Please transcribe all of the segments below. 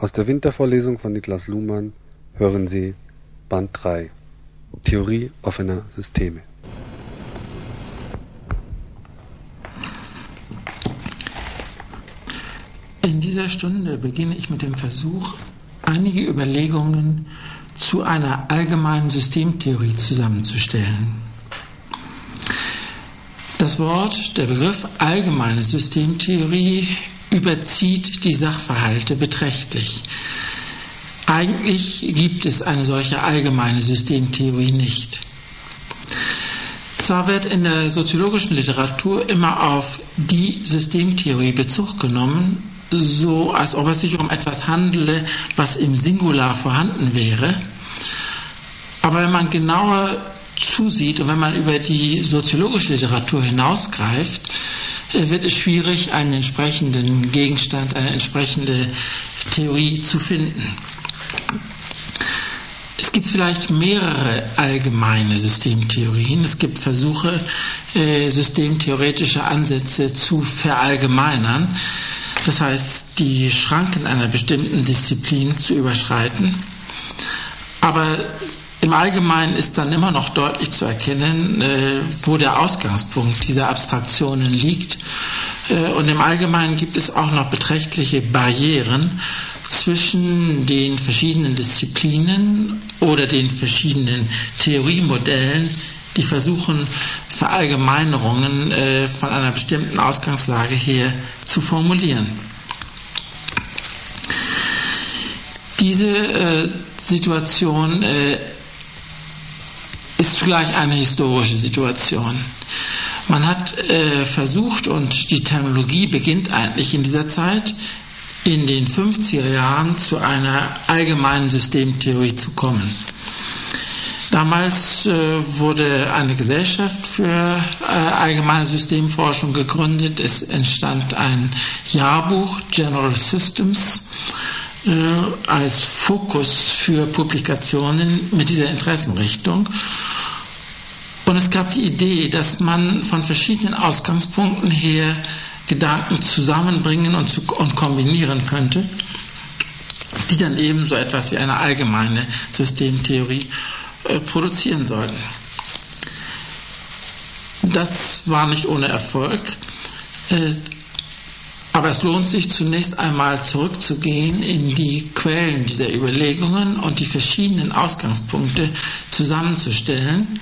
Aus der Wintervorlesung von Niklas Luhmann hören Sie Band 3 Theorie offener Systeme. In dieser Stunde beginne ich mit dem Versuch, einige Überlegungen zu einer allgemeinen Systemtheorie zusammenzustellen. Das Wort, der Begriff allgemeine Systemtheorie überzieht die Sachverhalte beträchtlich. Eigentlich gibt es eine solche allgemeine Systemtheorie nicht. Zwar wird in der soziologischen Literatur immer auf die Systemtheorie Bezug genommen, so als ob es sich um etwas handele, was im Singular vorhanden wäre. Aber wenn man genauer zusieht und wenn man über die soziologische Literatur hinausgreift, wird es schwierig, einen entsprechenden Gegenstand, eine entsprechende Theorie zu finden. Es gibt vielleicht mehrere allgemeine Systemtheorien. Es gibt Versuche, äh, systemtheoretische Ansätze zu verallgemeinern. Das heißt, die Schranken einer bestimmten Disziplin zu überschreiten. Aber im Allgemeinen ist dann immer noch deutlich zu erkennen, äh, wo der Ausgangspunkt dieser Abstraktionen liegt. Äh, und im Allgemeinen gibt es auch noch beträchtliche Barrieren zwischen den verschiedenen Disziplinen oder den verschiedenen Theoriemodellen, die versuchen, Verallgemeinerungen äh, von einer bestimmten Ausgangslage her zu formulieren. Diese äh, Situation äh, ist zugleich eine historische Situation. Man hat äh, versucht, und die Terminologie beginnt eigentlich in dieser Zeit, in den 50er Jahren zu einer allgemeinen Systemtheorie zu kommen. Damals äh, wurde eine Gesellschaft für äh, allgemeine Systemforschung gegründet. Es entstand ein Jahrbuch General Systems äh, als Fokus für Publikationen mit dieser Interessenrichtung. Und es gab die Idee, dass man von verschiedenen Ausgangspunkten her Gedanken zusammenbringen und, zu, und kombinieren könnte, die dann eben so etwas wie eine allgemeine Systemtheorie äh, produzieren sollten. Das war nicht ohne Erfolg. Äh, aber es lohnt sich zunächst einmal zurückzugehen in die Quellen dieser Überlegungen und die verschiedenen Ausgangspunkte zusammenzustellen,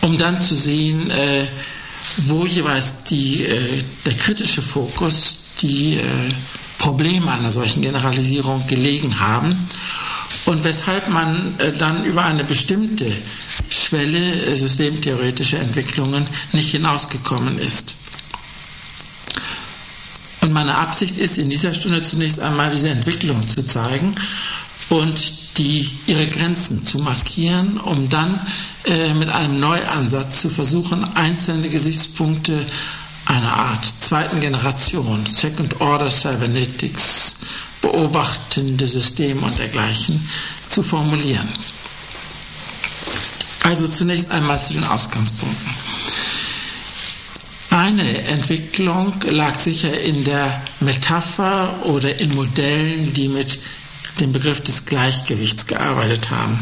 um dann zu sehen, äh, wo jeweils die, äh, der kritische Fokus, die äh, Probleme einer solchen Generalisierung gelegen haben und weshalb man äh, dann über eine bestimmte Schwelle äh, systemtheoretischer Entwicklungen nicht hinausgekommen ist. Und meine Absicht ist, in dieser Stunde zunächst einmal diese Entwicklung zu zeigen und die, ihre Grenzen zu markieren, um dann äh, mit einem Neuansatz zu versuchen, einzelne Gesichtspunkte einer Art zweiten Generation, Second Order Cybernetics, beobachtende Systeme und dergleichen zu formulieren. Also zunächst einmal zu den Ausgangspunkten. Eine Entwicklung lag sicher in der Metapher oder in Modellen, die mit dem Begriff des Gleichgewichts gearbeitet haben.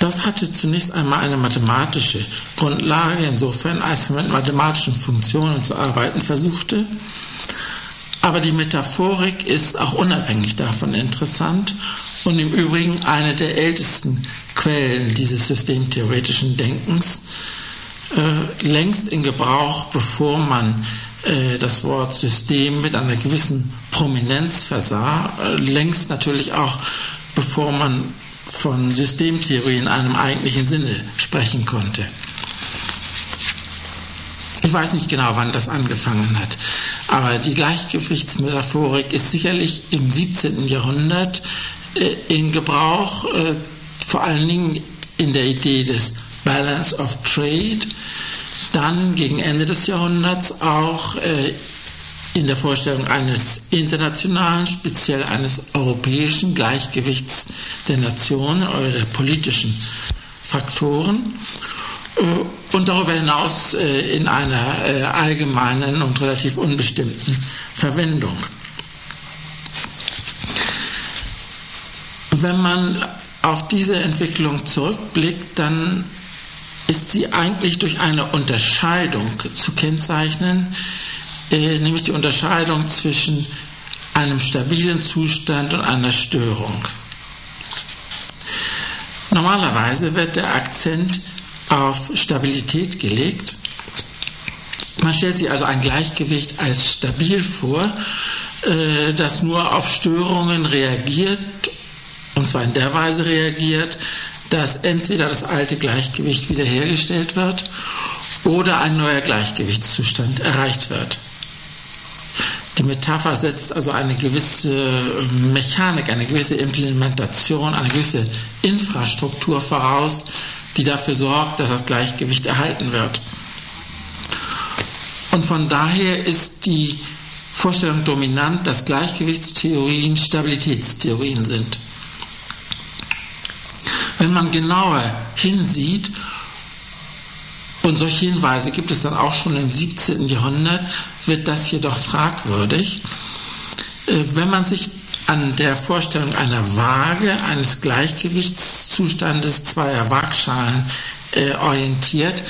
Das hatte zunächst einmal eine mathematische Grundlage, insofern als man mit mathematischen Funktionen zu arbeiten versuchte. Aber die Metaphorik ist auch unabhängig davon interessant und im Übrigen eine der ältesten Quellen dieses systemtheoretischen Denkens äh, längst in Gebrauch, bevor man äh, das Wort System mit einer gewissen Prominenz versah, äh, längst natürlich auch, bevor man von Systemtheorie in einem eigentlichen Sinne sprechen konnte. Ich weiß nicht genau, wann das angefangen hat, aber die Gleichgewichtsmetaphorik ist sicherlich im 17. Jahrhundert äh, in Gebrauch, äh, vor allen Dingen in der Idee des Balance of Trade, dann gegen Ende des Jahrhunderts auch äh, in der Vorstellung eines internationalen, speziell eines europäischen Gleichgewichts der Nationen oder der politischen Faktoren äh, und darüber hinaus äh, in einer allgemeinen und relativ unbestimmten Verwendung. Wenn man auf diese Entwicklung zurückblickt, dann ist sie eigentlich durch eine Unterscheidung zu kennzeichnen, äh, nämlich die Unterscheidung zwischen einem stabilen Zustand und einer Störung. Normalerweise wird der Akzent auf Stabilität gelegt. Man stellt sich also ein Gleichgewicht als stabil vor, äh, das nur auf Störungen reagiert, und zwar in der Weise reagiert, dass entweder das alte Gleichgewicht wiederhergestellt wird oder ein neuer Gleichgewichtszustand erreicht wird. Die Metapher setzt also eine gewisse Mechanik, eine gewisse Implementation, eine gewisse Infrastruktur voraus, die dafür sorgt, dass das Gleichgewicht erhalten wird. Und von daher ist die Vorstellung dominant, dass Gleichgewichtstheorien Stabilitätstheorien sind. Wenn man genauer hinsieht, und solche Hinweise gibt es dann auch schon im 17. Jahrhundert, wird das jedoch fragwürdig. Äh, wenn man sich an der Vorstellung einer Waage, eines Gleichgewichtszustandes zweier Waagschalen äh, orientiert,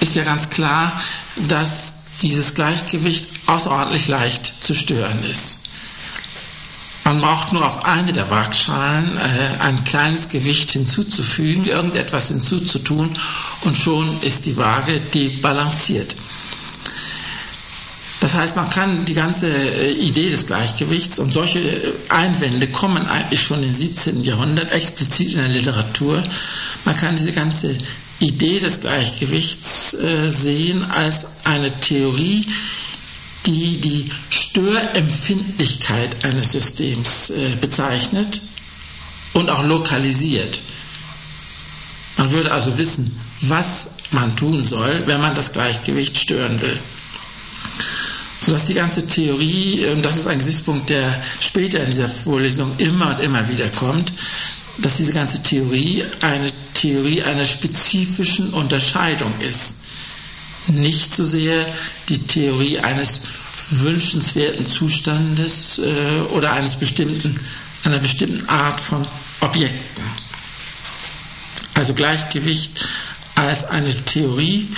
ist ja ganz klar, dass dieses Gleichgewicht außerordentlich leicht zu stören ist. Man braucht nur auf eine der Waagschalen äh, ein kleines Gewicht hinzuzufügen, irgendetwas hinzuzutun und schon ist die Waage debalanciert. Das heißt, man kann die ganze äh, Idee des Gleichgewichts und solche äh, Einwände kommen eigentlich schon im 17. Jahrhundert explizit in der Literatur. Man kann diese ganze Idee des Gleichgewichts äh, sehen als eine Theorie, die die Störempfindlichkeit eines Systems äh, bezeichnet und auch lokalisiert. Man würde also wissen, was man tun soll, wenn man das Gleichgewicht stören will. Sodass die ganze Theorie, und das ist ein Gesichtspunkt, der später in dieser Vorlesung immer und immer wieder kommt, dass diese ganze Theorie eine Theorie einer spezifischen Unterscheidung ist. Nicht so sehr die Theorie eines wünschenswerten Zustandes äh, oder eines bestimmten, einer bestimmten Art von Objekten. Also Gleichgewicht als eine Theorie,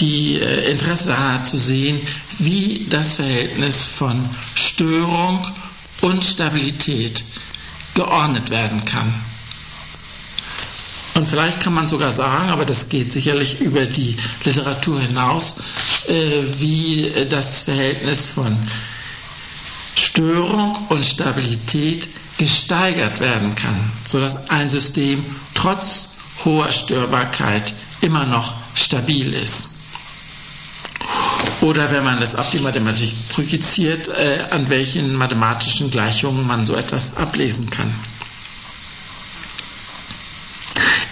die äh, Interesse daran hat zu sehen, wie das Verhältnis von Störung und Stabilität geordnet werden kann. Und vielleicht kann man sogar sagen, aber das geht sicherlich über die Literatur hinaus, äh, wie das Verhältnis von Störung und Stabilität gesteigert werden kann, sodass ein System trotz hoher Störbarkeit immer noch stabil ist. Oder wenn man das auf die Mathematik projiziert, äh, an welchen mathematischen Gleichungen man so etwas ablesen kann.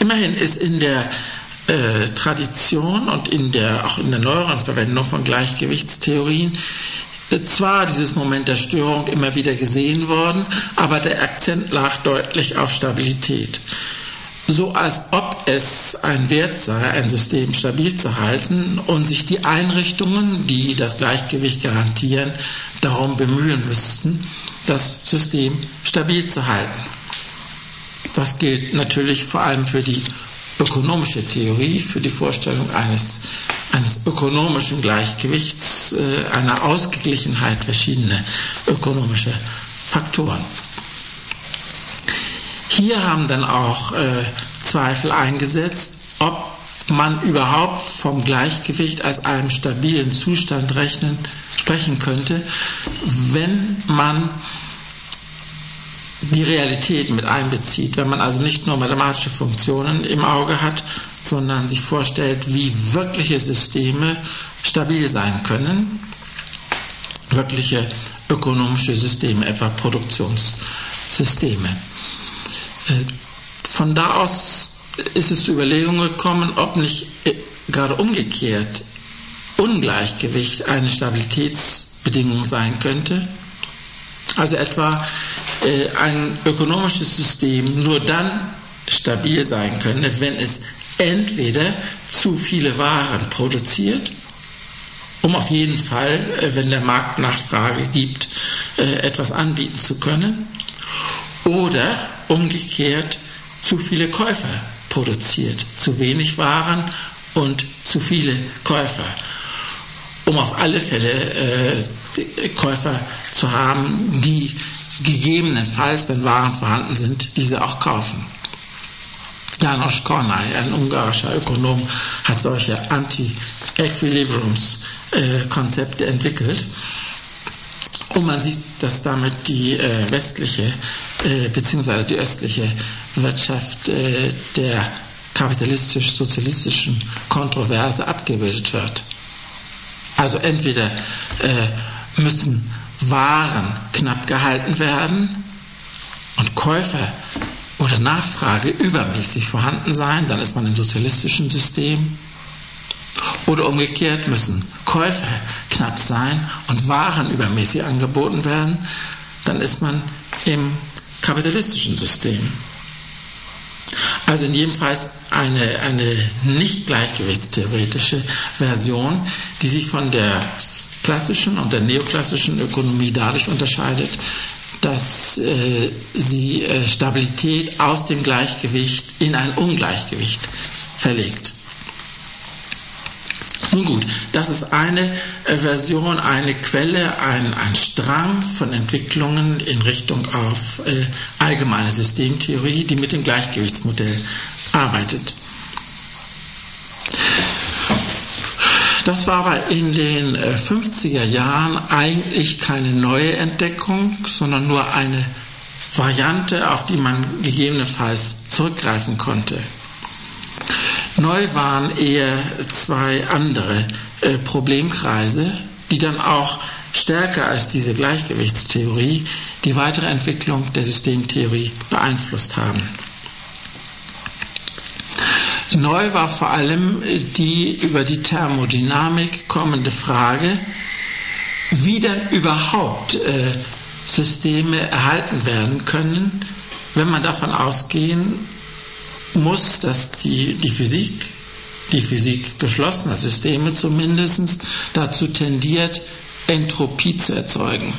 Immerhin ist in der äh, Tradition und in der, auch in der neueren Verwendung von Gleichgewichtstheorien äh, zwar dieses Moment der Störung immer wieder gesehen worden, aber der Akzent lag deutlich auf Stabilität. So als ob es ein Wert sei, ein System stabil zu halten und sich die Einrichtungen, die das Gleichgewicht garantieren, darum bemühen müssten, das System stabil zu halten. Das gilt natürlich vor allem für die ökonomische Theorie, für die Vorstellung eines, eines ökonomischen Gleichgewichts, äh, einer Ausgeglichenheit verschiedener ökonomischer Faktoren. Hier haben dann auch äh, Zweifel eingesetzt, ob man überhaupt vom Gleichgewicht als einem stabilen Zustand rechnen, sprechen könnte, wenn man die Realität mit einbezieht, wenn man also nicht nur mathematische Funktionen im Auge hat, sondern sich vorstellt, wie wirkliche Systeme stabil sein können, wirkliche ökonomische Systeme, etwa Produktionssysteme. Äh, von da aus ist es zu Überlegungen gekommen, ob nicht äh, gerade umgekehrt Ungleichgewicht eine Stabilitätsbedingung sein könnte. Also etwa äh, ein ökonomisches System nur dann stabil sein könne, wenn es entweder zu viele Waren produziert, um auf jeden Fall, äh, wenn der Markt Nachfrage gibt, äh, etwas anbieten zu können, oder umgekehrt zu viele Käufer produziert, zu wenig Waren und zu viele Käufer, um auf alle Fälle äh, Käufer zu haben, die gegebenenfalls, wenn Waren vorhanden sind, diese auch kaufen. Janos Kornay, ein ungarischer Ökonom, hat solche Anti-Equilibriums-Konzepte äh, entwickelt. Und man sieht, dass damit die äh, westliche äh, bzw. die östliche Wirtschaft der kapitalistisch-sozialistischen Kontroverse abgebildet wird. Also entweder müssen waren knapp gehalten werden und Käufer oder Nachfrage übermäßig vorhanden sein, dann ist man im sozialistischen System. Oder umgekehrt müssen Käufer knapp sein und Waren übermäßig angeboten werden, dann ist man im kapitalistischen System. Also in jedem Fall eine, eine nicht gleichgewichtstheoretische Version, die sich von der klassischen und der neoklassischen Ökonomie dadurch unterscheidet, dass äh, sie äh, Stabilität aus dem Gleichgewicht in ein Ungleichgewicht verlegt. Nun gut, das ist eine äh, Version, eine Quelle, ein, ein Strang von Entwicklungen in Richtung auf äh, allgemeine Systemtheorie, die mit dem Gleichgewichtsmodell arbeitet. Das war aber in den 50er äh, Jahren eigentlich keine neue Entdeckung, sondern nur eine Variante, auf die man gegebenenfalls zurückgreifen konnte. Neu waren eher zwei andere äh, Problemkreise, die dann auch stärker als diese Gleichgewichtstheorie die weitere Entwicklung der Systemtheorie beeinflusst haben. Neu war vor allem die über die Thermodynamik kommende Frage, wie denn überhaupt äh, Systeme erhalten werden können, wenn man davon ausgehen muss, dass die, die Physik, die Physik geschlossener Systeme zumindest, dazu tendiert, Entropie zu erzeugen.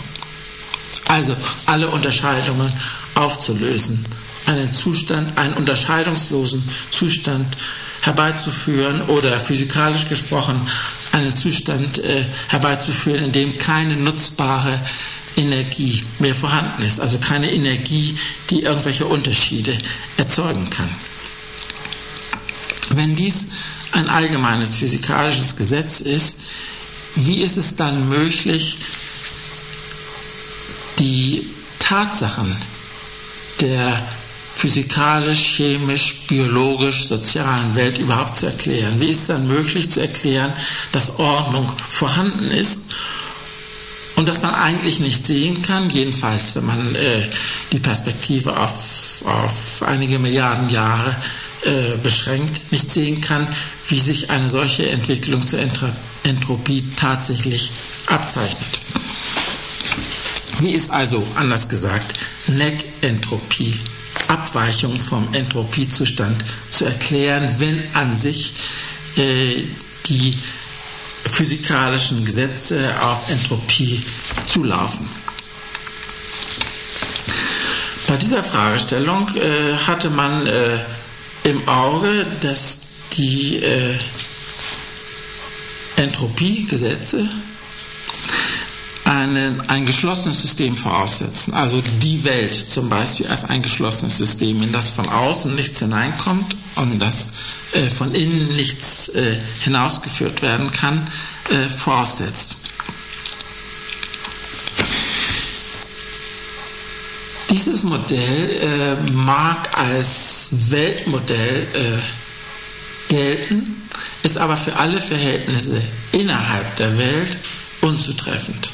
Also alle Unterscheidungen aufzulösen einen Zustand, einen unterscheidungslosen Zustand herbeizuführen oder physikalisch gesprochen einen Zustand äh, herbeizuführen, in dem keine nutzbare Energie mehr vorhanden ist, also keine Energie, die irgendwelche Unterschiede erzeugen kann. Wenn dies ein allgemeines physikalisches Gesetz ist, wie ist es dann möglich, die Tatsachen der physikalisch, chemisch, biologisch, sozialen Welt überhaupt zu erklären? Wie ist es dann möglich zu erklären, dass Ordnung vorhanden ist und dass man eigentlich nicht sehen kann, jedenfalls wenn man äh, die Perspektive auf, auf einige Milliarden Jahre äh, beschränkt, nicht sehen kann, wie sich eine solche Entwicklung zur Entropie tatsächlich abzeichnet. Wie ist also, anders gesagt, Neck-Entropie Abweichung vom Entropiezustand zu erklären, wenn an sich äh, die physikalischen Gesetze auf Entropie zulaufen. Bei dieser Fragestellung äh, hatte man äh, im Auge, dass die äh, Entropiegesetze einen, ein geschlossenes System voraussetzen. Also die Welt zum Beispiel als ein geschlossenes System, in das von außen nichts hineinkommt und in das äh, von innen nichts äh, hinausgeführt werden kann, äh, voraussetzt. Dieses Modell äh, mag als Weltmodell äh, gelten, ist aber für alle Verhältnisse innerhalb der Welt unzutreffend.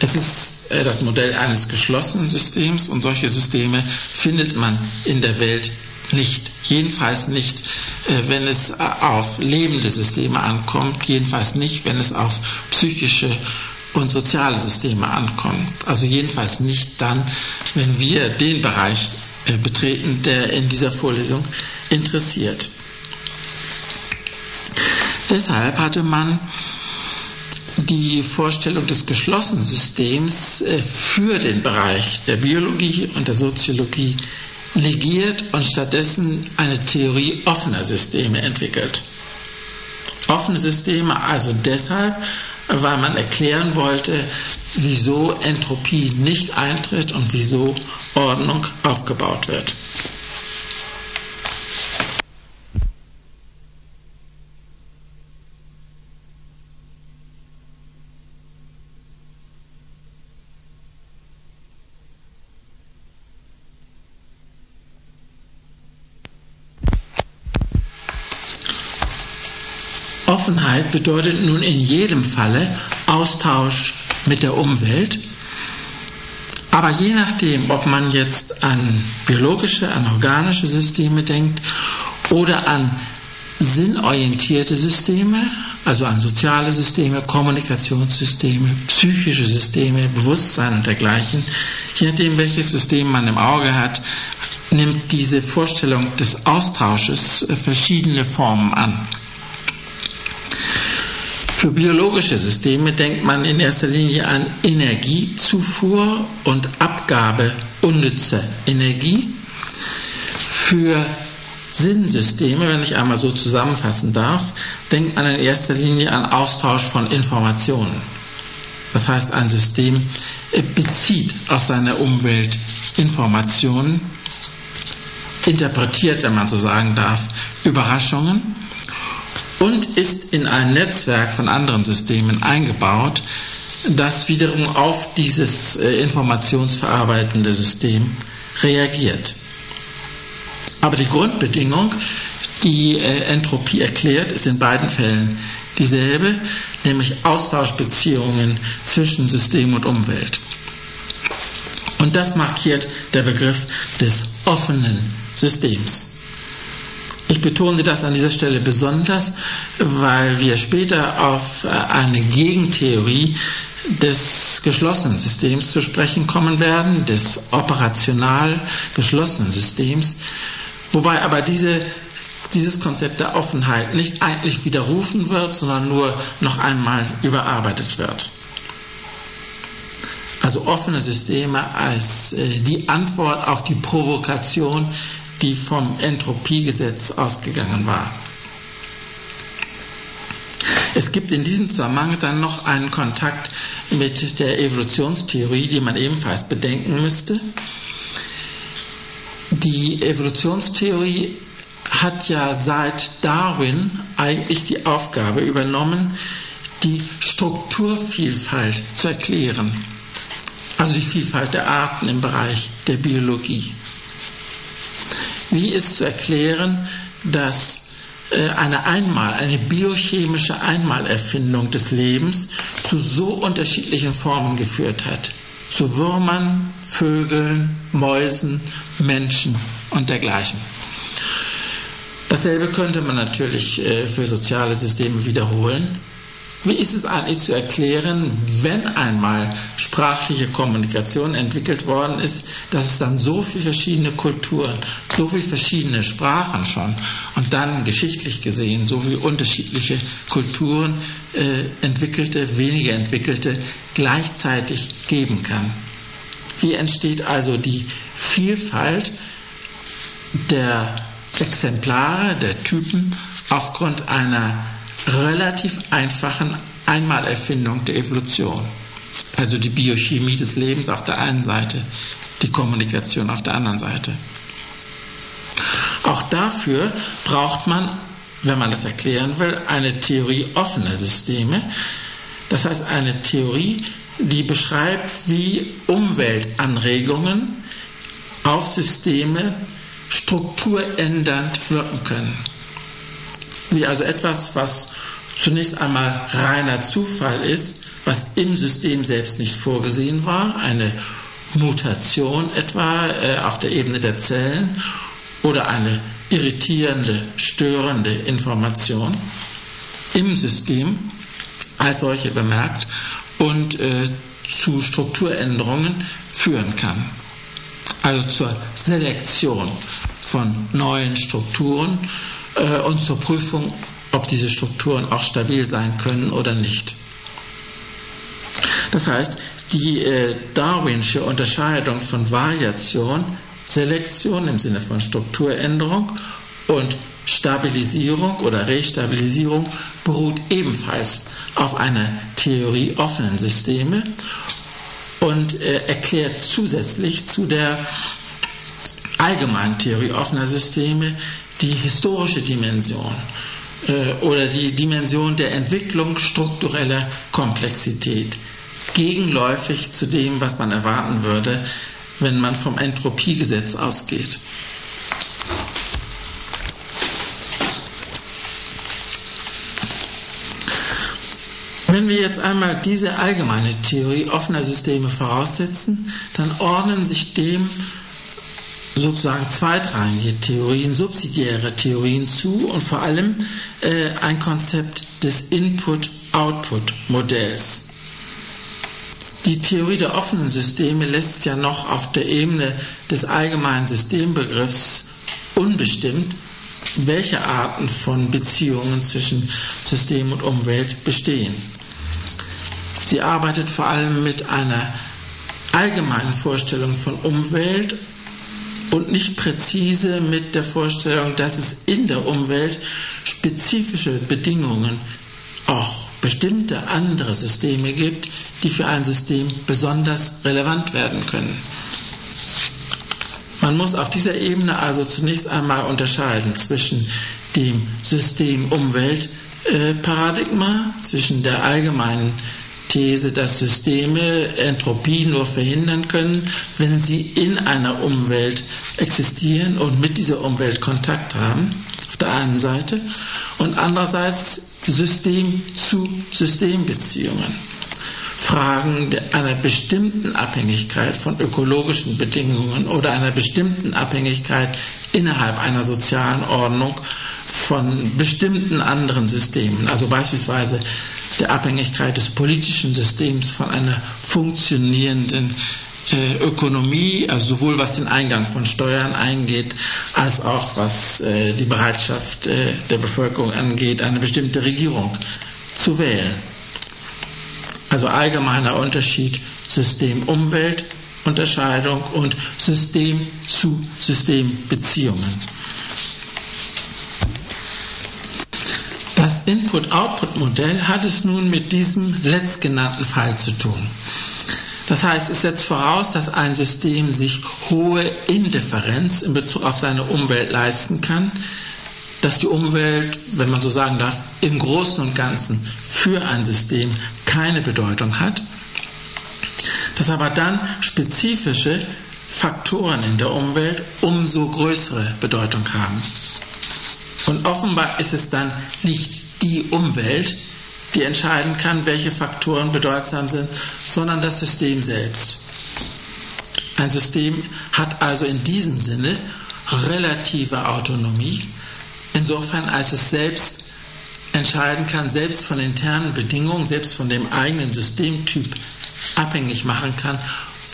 Es ist äh, das Modell eines geschlossenen Systems und solche Systeme findet man in der Welt nicht. Jedenfalls nicht, äh, wenn es äh, auf lebende Systeme ankommt, jedenfalls nicht, wenn es auf psychische und soziale Systeme ankommt. Also jedenfalls nicht dann, wenn wir den Bereich betreten, der in dieser Vorlesung interessiert. Deshalb hatte man die Vorstellung des geschlossenen Systems äh, für den Bereich der Biologie und der Soziologie negiert und stattdessen eine Theorie offener Systeme entwickelt. Offene Systeme also deshalb, weil man erklären wollte, wieso Entropie nicht eintritt und wieso Ordnung aufgebaut wird. Offenheit bedeutet nun in jedem Falle Austausch mit der Umwelt. Aber je nachdem, ob man jetzt an biologische, an organische Systeme denkt oder an sinnorientierte Systeme, also an soziale Systeme, Kommunikationssysteme, psychische Systeme, Bewusstsein und dergleichen, je nachdem, welches System man im Auge hat, nimmt diese Vorstellung des Austausches verschiedene Formen an. Für biologische Systeme denkt man in erster Linie an Energiezufuhr und Abgabe unnützer Energie. Für Sinnsysteme, wenn ich einmal so zusammenfassen darf, denkt man in erster Linie an Austausch von Informationen. Das heißt, ein System bezieht aus seiner Umwelt Informationen, interpretiert, wenn man so sagen darf, Überraschungen und ist in ein Netzwerk von anderen Systemen eingebaut, das wiederum auf dieses äh, informationsverarbeitende System reagiert. Aber die Grundbedingung, die äh, Entropie erklärt, ist in beiden Fällen dieselbe, nämlich Austauschbeziehungen zwischen System und Umwelt. Und das markiert der Begriff des offenen Systems. Ich betone das an dieser Stelle besonders, weil wir später auf äh, eine Gegentheorie des geschlossenen Systems zu sprechen kommen werden, des operational geschlossenen Systems, wobei aber diese, dieses Konzept der Offenheit nicht eigentlich widerrufen wird, sondern nur noch einmal überarbeitet wird. Also offene Systeme als äh, die Antwort auf die Provokation die vom Entropiegesetz ausgegangen war. Es gibt in diesem Zusammenhang dann noch einen Kontakt mit der Evolutionstheorie, die man ebenfalls bedenken müsste. Die Evolutionstheorie hat ja seit Darwin eigentlich die Aufgabe übernommen, die Strukturvielfalt zu erklären, also die Vielfalt der Arten im Bereich der Biologie. Wie ist zu erklären, dass äh, eine Einmal, eine biochemische Einmalerfindung des Lebens zu so unterschiedlichen Formen geführt hat? Zu Würmern, Vögeln, Mäusen, Menschen und dergleichen. Dasselbe könnte man natürlich äh, für soziale Systeme wiederholen. Wie ist es eigentlich zu erklären, wenn einmal sprachliche Kommunikation entwickelt worden ist, dass es dann so viele verschiedene Kulturen, so viele verschiedene Sprachen schon und dann geschichtlich gesehen so viele unterschiedliche Kulturen äh, entwickelte, weniger entwickelte gleichzeitig geben kann? Wie entsteht also die Vielfalt der Exemplare, der Typen aufgrund einer relativ einfachen Einmalerfindung der Evolution. Also die Biochemie des Lebens auf der einen Seite, die Kommunikation auf der anderen Seite. Auch dafür braucht man, wenn man das erklären will, eine Theorie offener Systeme. Das heißt eine Theorie, die beschreibt, wie Umweltanregungen auf Systeme strukturändernd wirken können. Wie also etwas, was zunächst einmal reiner Zufall ist, was im System selbst nicht vorgesehen war, eine Mutation etwa äh, auf der Ebene der Zellen oder eine irritierende, störende Information im System als solche bemerkt und äh, zu Strukturänderungen führen kann. Also zur Selektion von neuen Strukturen äh, und zur Prüfung ob diese Strukturen auch stabil sein können oder nicht. Das heißt, die äh, Darwinsche Unterscheidung von Variation, Selektion im Sinne von Strukturänderung und Stabilisierung oder Restabilisierung beruht ebenfalls auf einer Theorie offenen Systeme und äh, erklärt zusätzlich zu der allgemeinen Theorie offener Systeme die historische Dimension äh, oder die Dimension der Entwicklung struktureller Komplexität, gegenläufig zu dem, was man erwarten würde, wenn man vom Entropiegesetz ausgeht. Wenn wir jetzt einmal diese allgemeine Theorie offener Systeme voraussetzen, dann ordnen sich dem sozusagen zweitrangige Theorien, subsidiäre Theorien zu und vor allem äh, ein Konzept des Input-Output-Modells. Die Theorie der offenen Systeme lässt ja noch auf der Ebene des allgemeinen Systembegriffs unbestimmt, welche Arten von Beziehungen zwischen System und Umwelt bestehen. Sie arbeitet vor allem mit einer allgemeinen Vorstellung von Umwelt und nicht präzise mit der Vorstellung, dass es in der Umwelt spezifische Bedingungen, auch bestimmte andere Systeme gibt, die für ein System besonders relevant werden können. Man muss auf dieser Ebene also zunächst einmal unterscheiden zwischen dem System-Umwelt-Paradigma, zwischen der allgemeinen These, dass Systeme Entropie nur verhindern können, wenn sie in einer Umwelt existieren und mit dieser Umwelt Kontakt haben, auf der einen Seite, und andererseits System zu Systembeziehungen. Fragen einer bestimmten Abhängigkeit von ökologischen Bedingungen oder einer bestimmten Abhängigkeit innerhalb einer sozialen Ordnung von bestimmten anderen Systemen, also beispielsweise der Abhängigkeit des politischen Systems von einer funktionierenden äh, Ökonomie, also sowohl was den Eingang von Steuern eingeht, als auch was äh, die Bereitschaft äh, der Bevölkerung angeht, eine bestimmte Regierung zu wählen. Also allgemeiner Unterschied System-Umwelt-Unterscheidung und System zu Systembeziehungen. Das Input-Output-Modell hat es nun mit diesem letztgenannten Fall zu tun. Das heißt, es setzt voraus, dass ein System sich hohe Indifferenz in Bezug auf seine Umwelt leisten kann, dass die Umwelt, wenn man so sagen darf, im Großen und Ganzen für ein System keine Bedeutung hat, dass aber dann spezifische Faktoren in der Umwelt umso größere Bedeutung haben. Und offenbar ist es dann nicht die Umwelt, die entscheiden kann, welche Faktoren bedeutsam sind, sondern das System selbst. Ein System hat also in diesem Sinne relative Autonomie, insofern als es selbst entscheiden kann, selbst von internen Bedingungen, selbst von dem eigenen Systemtyp abhängig machen kann,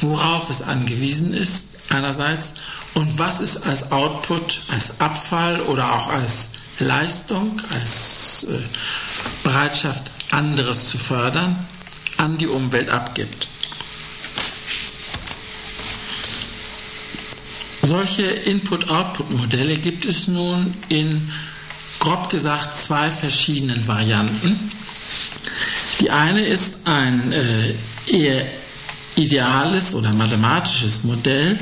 worauf es angewiesen ist, einerseits, und was es als Output, als Abfall oder auch als Leistung, als äh, Bereitschaft, anderes zu fördern, an die Umwelt abgibt. Solche Input-Output-Modelle gibt es nun in, grob gesagt, zwei verschiedenen Varianten. Die eine ist ein äh, eher ideales oder mathematisches Modell,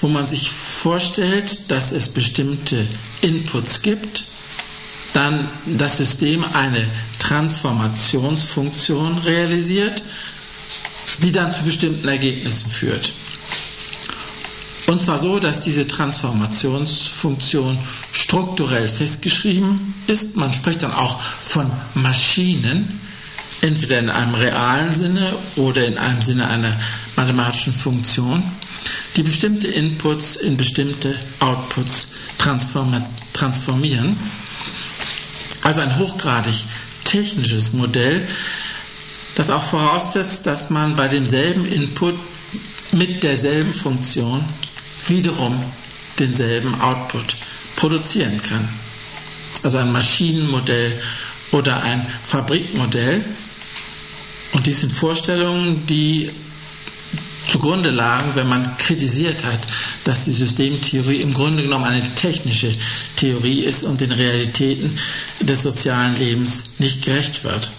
wo man sich vorstellt, dass es bestimmte Inputs gibt, dann das System eine Transformationsfunktion realisiert, die dann zu bestimmten Ergebnissen führt. Und zwar so, dass diese Transformationsfunktion strukturell festgeschrieben ist. Man spricht dann auch von Maschinen, entweder in einem realen Sinne oder in einem Sinne einer mathematischen Funktion die bestimmte Inputs in bestimmte Outputs transformieren. Also ein hochgradig technisches Modell, das auch voraussetzt, dass man bei demselben Input mit derselben Funktion wiederum denselben Output produzieren kann. Also ein Maschinenmodell oder ein Fabrikmodell, Und dies sind Vorstellungen, die zugrunde lagen, wenn man kritisiert hat, dass die Systemtheorie im Grunde genommen eine technische Theorie ist und den Realitäten des sozialen Lebens nicht gerecht wird.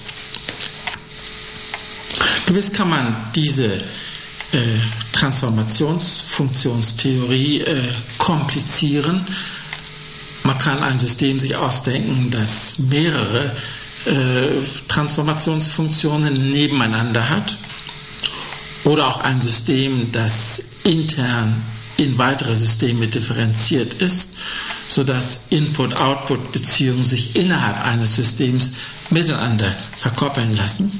Gewiss kann man diese äh, Transformationsfunktionstheorie äh, komplizieren. Man kann ein System sich ausdenken, das mehrere Transformationsfunktionen nebeneinander hat oder auch ein System, das intern in weitere Systeme differenziert ist, sodass Input-Output-Beziehungen sich innerhalb eines Systems miteinander verkoppeln lassen.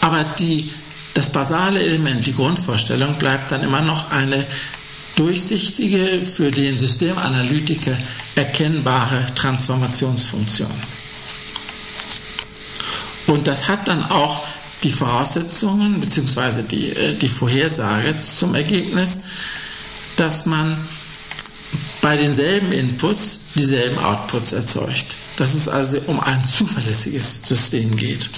Aber die, das basale Element, die Grundvorstellung, bleibt dann immer noch eine durchsichtige, für den Systemanalytiker erkennbare Transformationsfunktion. Und das hat dann auch die Voraussetzungen bzw. Die, äh, die Vorhersage zum Ergebnis, dass man bei denselben Inputs dieselben Outputs erzeugt. Dass es also um ein zuverlässiges System geht.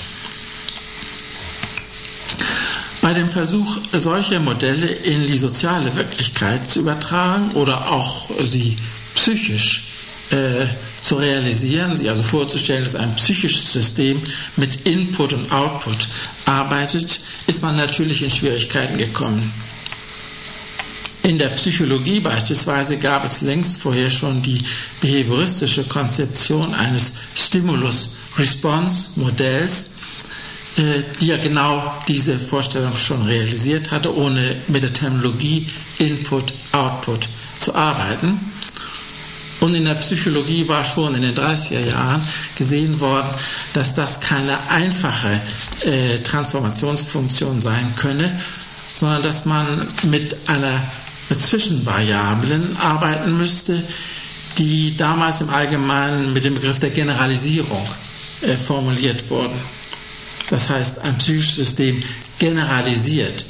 Bei dem Versuch, solche Modelle in die soziale Wirklichkeit zu übertragen oder auch sie psychisch äh, zu realisieren, sich also vorzustellen, dass ein psychisches System mit Input und Output arbeitet, ist man natürlich in Schwierigkeiten gekommen. In der Psychologie beispielsweise gab es längst vorher schon die behavioristische Konzeption eines Stimulus-Response-Modells, die ja genau diese Vorstellung schon realisiert hatte, ohne mit der Terminologie Input-Output zu arbeiten. Und in der Psychologie war schon in den 30er Jahren gesehen worden, dass das keine einfache äh, Transformationsfunktion sein könne, sondern dass man mit einer mit Zwischenvariablen arbeiten müsste, die damals im Allgemeinen mit dem Begriff der Generalisierung äh, formuliert wurden. Das heißt, ein psychisches System generalisiert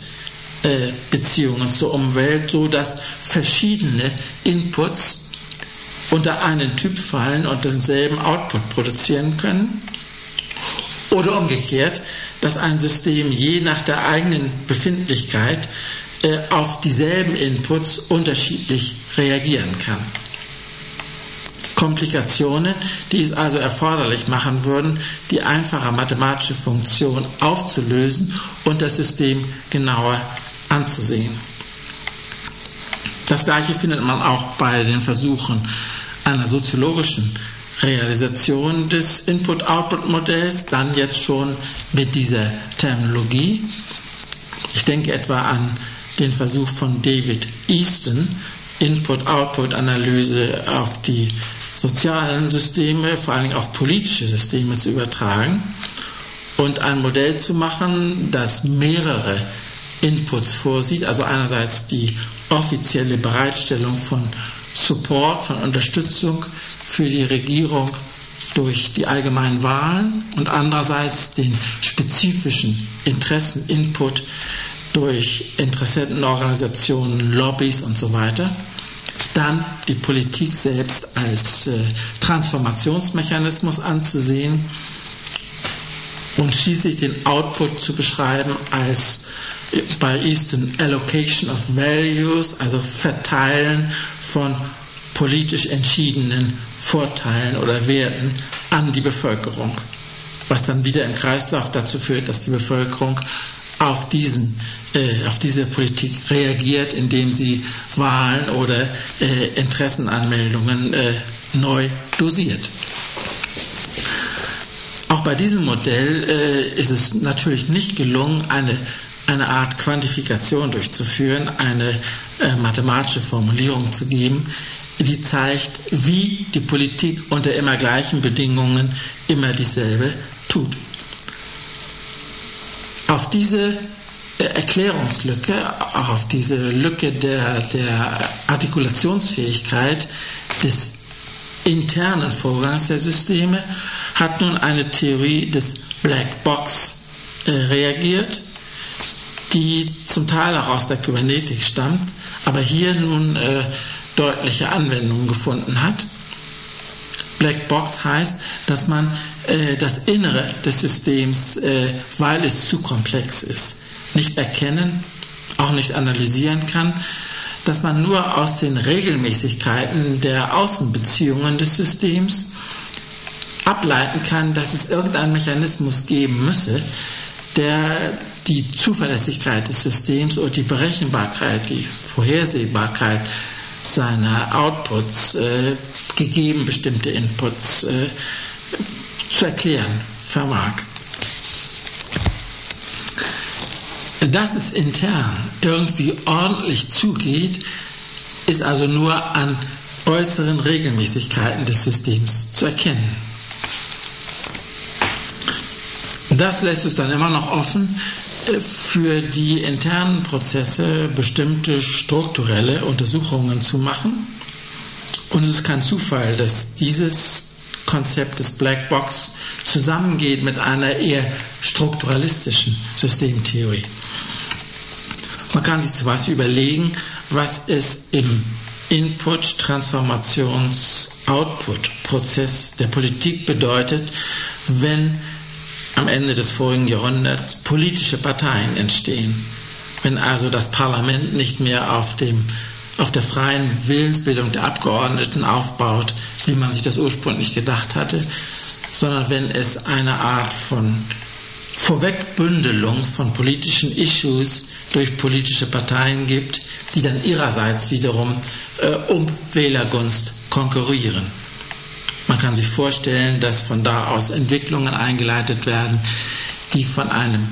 äh, Beziehungen zur Umwelt, so dass verschiedene Inputs unter einen Typ fallen und denselben Output produzieren können. Oder umgekehrt, dass ein System je nach der eigenen Befindlichkeit äh, auf dieselben Inputs unterschiedlich reagieren kann. Komplikationen, die es also erforderlich machen würden, die einfache mathematische Funktion aufzulösen und das System genauer anzusehen. Das gleiche findet man auch bei den Versuchen einer soziologischen Realisation des Input-Output-Modells, dann jetzt schon mit dieser Terminologie. Ich denke etwa an den Versuch von David Easton, Input-Output-Analyse auf die sozialen Systeme, vor allem auf politische Systeme zu übertragen und ein Modell zu machen, das mehrere Inputs vorsieht, also einerseits die offizielle Bereitstellung von Support, von Unterstützung für die Regierung durch die allgemeinen Wahlen und andererseits den spezifischen Interesseninput durch Interessentenorganisationen, Lobbys und so weiter. Dann die Politik selbst als äh, Transformationsmechanismus anzusehen und schließlich den Output zu beschreiben als bei Easton Allocation of Values, also Verteilen von politisch entschiedenen Vorteilen oder Werten an die Bevölkerung, was dann wieder im Kreislauf dazu führt, dass die Bevölkerung auf, diesen, äh, auf diese Politik reagiert, indem sie Wahlen oder äh, Interessenanmeldungen äh, neu dosiert. Auch bei diesem Modell äh, ist es natürlich nicht gelungen, eine eine Art Quantifikation durchzuführen, eine äh, mathematische Formulierung zu geben, die zeigt, wie die Politik unter immer gleichen Bedingungen immer dieselbe tut. Auf diese äh, Erklärungslücke, auch auf diese Lücke der, der Artikulationsfähigkeit des internen Vorgangs der Systeme hat nun eine Theorie des Black Box äh, reagiert, die zum Teil auch aus der Kybernetik stammt, aber hier nun äh, deutliche Anwendungen gefunden hat. Black Box heißt, dass man äh, das Innere des Systems, äh, weil es zu komplex ist, nicht erkennen, auch nicht analysieren kann, dass man nur aus den Regelmäßigkeiten der Außenbeziehungen des Systems ableiten kann, dass es irgendeinen Mechanismus geben müsse, der die Zuverlässigkeit des Systems oder die Berechenbarkeit, die Vorhersehbarkeit seiner Outputs, äh, gegeben bestimmte Inputs, äh, zu erklären vermag. Dass es intern irgendwie ordentlich zugeht, ist also nur an äußeren Regelmäßigkeiten des Systems zu erkennen. Das lässt es dann immer noch offen, äh, für die internen Prozesse bestimmte strukturelle Untersuchungen zu machen. Und es ist kein Zufall, dass dieses Konzept des Black Box zusammengeht mit einer eher strukturalistischen Systemtheorie. Man kann sich zum Beispiel überlegen, was es im Input-Transformations-Output-Prozess der Politik bedeutet, wenn am Ende des vorigen Jahrhunderts politische Parteien entstehen. Wenn also das Parlament nicht mehr auf, dem, auf der freien Willensbildung der Abgeordneten aufbaut, wie man sich das ursprünglich gedacht hatte, sondern wenn es eine Art von Vorwegbündelung von politischen Issues durch politische Parteien gibt, die dann ihrerseits wiederum äh, um Wählergunst konkurrieren. Man kann sich vorstellen, dass von da aus Entwicklungen eingeleitet werden, die von einem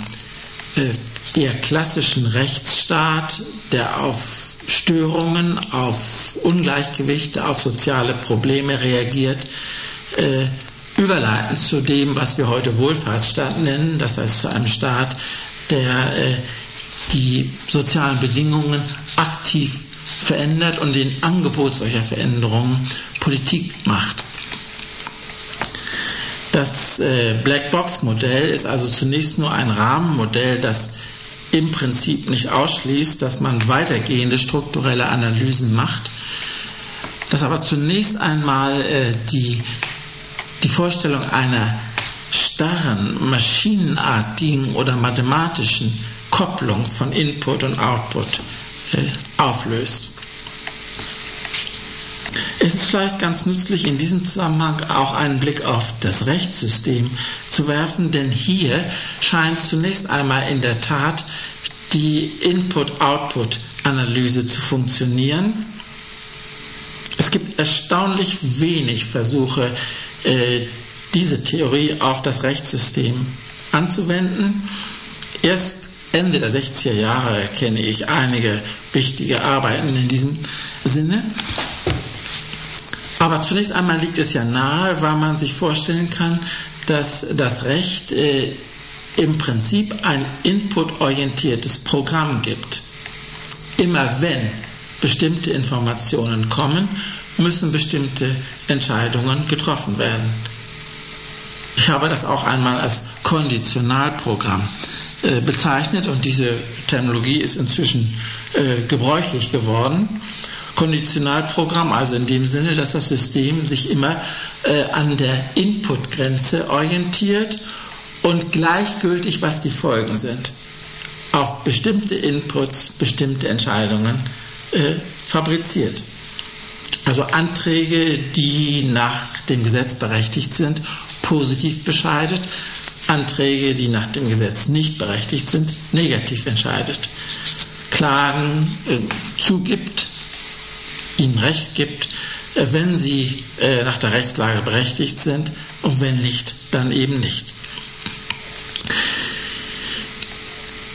äh, eher klassischen Rechtsstaat, der auf Störungen, auf Ungleichgewichte, auf soziale Probleme reagiert, äh, überleiten zu dem, was wir heute Wohlfahrtsstaat nennen, das heißt zu einem Staat, der äh, die sozialen Bedingungen aktiv verändert und den Angebot solcher Veränderungen Politik macht. Das äh, Blackbox-Modell ist also zunächst nur ein Rahmenmodell, das im Prinzip nicht ausschließt, dass man weitergehende strukturelle Analysen macht, das aber zunächst einmal äh, die, die Vorstellung einer starren, maschinenartigen oder mathematischen Kopplung von Input und Output äh, auflöst. Es ist vielleicht ganz nützlich, in diesem Zusammenhang auch einen Blick auf das Rechtssystem zu werfen, denn hier scheint zunächst einmal in der Tat die Input-Output-Analyse zu funktionieren. Es gibt erstaunlich wenig Versuche, äh, diese Theorie auf das Rechtssystem anzuwenden. Erst Ende der 60er Jahre kenne ich einige wichtige Arbeiten in diesem Sinne. Aber zunächst einmal liegt es ja nahe, weil man sich vorstellen kann, dass das Recht äh, im Prinzip ein inputorientiertes Programm gibt. Immer wenn bestimmte Informationen kommen, müssen bestimmte Entscheidungen getroffen werden. Ich habe das auch einmal als Konditionalprogramm äh, bezeichnet und diese Terminologie ist inzwischen äh, gebräuchlich geworden. Konditionalprogramm, also in dem Sinne, dass das System sich immer äh, an der Inputgrenze orientiert und gleichgültig, was die Folgen sind, auf bestimmte Inputs bestimmte Entscheidungen äh, fabriziert. Also Anträge, die nach dem Gesetz berechtigt sind, positiv bescheidet, Anträge, die nach dem Gesetz nicht berechtigt sind, negativ entscheidet. Klagen äh, zugibt, ihnen Recht gibt, äh, wenn sie äh, nach der Rechtslage berechtigt sind und wenn nicht, dann eben nicht.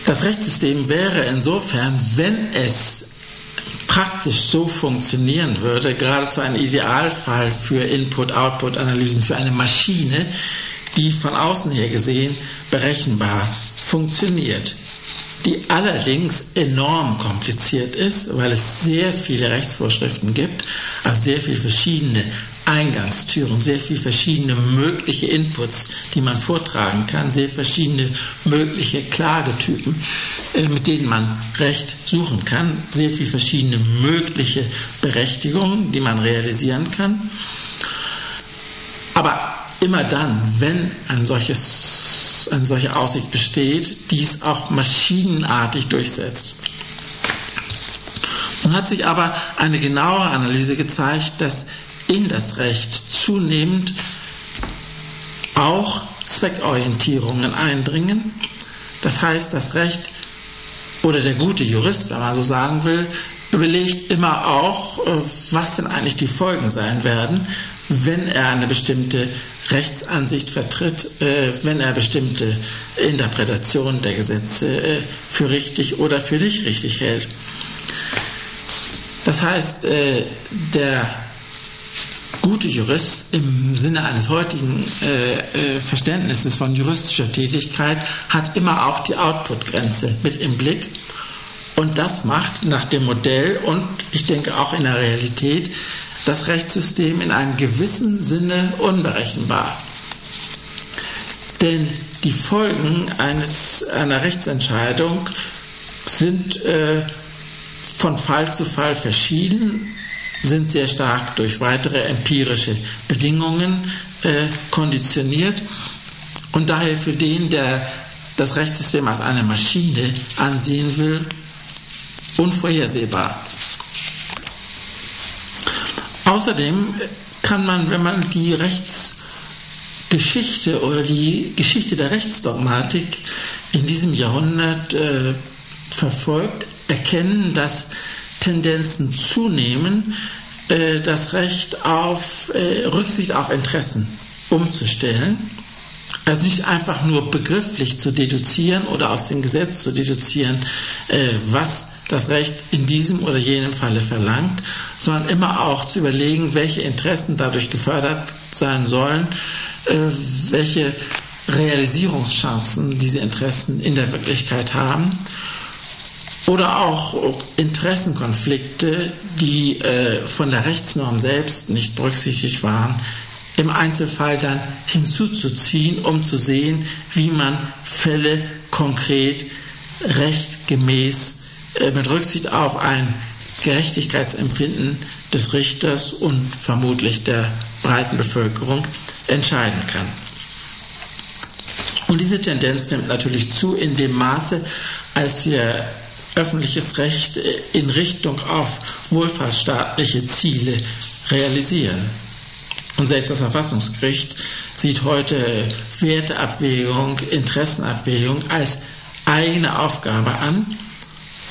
Das Rechtssystem wäre insofern, wenn es praktisch so funktionieren würde, geradezu ein Idealfall für Input-Output-Analysen, für eine Maschine, die von außen her gesehen berechenbar funktioniert die allerdings enorm kompliziert ist, weil es sehr viele Rechtsvorschriften gibt, also sehr viele verschiedene Eingangstüren, sehr viele verschiedene mögliche Inputs, die man vortragen kann, sehr verschiedene mögliche Klagetypen, äh, mit denen man Recht suchen kann, sehr viele verschiedene mögliche Berechtigungen, die man realisieren kann. Aber immer dann, wenn ein solches, eine solche Aussicht besteht, dies auch maschinenartig durchsetzt. Nun hat sich aber eine genaue Analyse gezeigt, dass in das Recht zunehmend auch Zweckorientierungen eindringen. Das heißt, das Recht oder der gute Jurist, wenn man so sagen will, überlegt immer auch, äh, was denn eigentlich die Folgen sein werden, wenn er eine bestimmte Rechtsansicht vertritt, äh, wenn er bestimmte Interpretationen der Gesetze äh, für richtig oder für nicht richtig hält. Das heißt, der gute Jurist im Sinne eines heutigen äh, äh, Verständnisses von juristischer Tätigkeit hat immer auch die Output-Grenze mit im Blick. Und das macht nach dem Modell und ich denke auch in der Realität das Rechtssystem in einem gewissen Sinne unberechenbar. Denn die Folgen eines, einer Rechtsentscheidung sind äh, von Fall zu Fall verschieden sind sehr stark durch weitere empirische Bedingungen äh, konditioniert und daher für den, der das Rechtssystem als eine Maschine ansehen will, unvorhersehbar. Außerdem kann man, wenn man die Rechtsgeschichte oder die Geschichte der Rechtsdogmatik in diesem Jahrhundert äh, verfolgt, erkennen, dass Tendenzen zunehmen, äh, das Recht auf äh, Rücksicht auf Interessen umzustellen. Also nicht einfach nur begrifflich zu deduzieren oder aus dem Gesetz zu deduzieren, äh, was das Recht in diesem oder jenem Falle verlangt, sondern immer auch zu überlegen, welche Interessen dadurch gefördert sein sollen, welche Realisierungschancen diese Interessen in der Wirklichkeit haben oder auch Interessenkonflikte, die äh, von der Rechtsnorm selbst nicht berücksichtigt waren, im Einzelfall dann hinzuzuziehen, um zu sehen, wie man Fälle konkret rechtgemäß äh, mit Rücksicht auf ein Gerechtigkeitsempfinden des Richters und vermutlich der breiten Bevölkerung entscheiden kann. Und diese Tendenz nimmt natürlich zu in dem Maße, als wir öffentliches Recht in Richtung auf wohlfahrtsstaatliche Ziele realisieren. Und selbst das Verfassungsgericht sieht heute Werteabwägung, Interessenabwägung als eigene Aufgabe an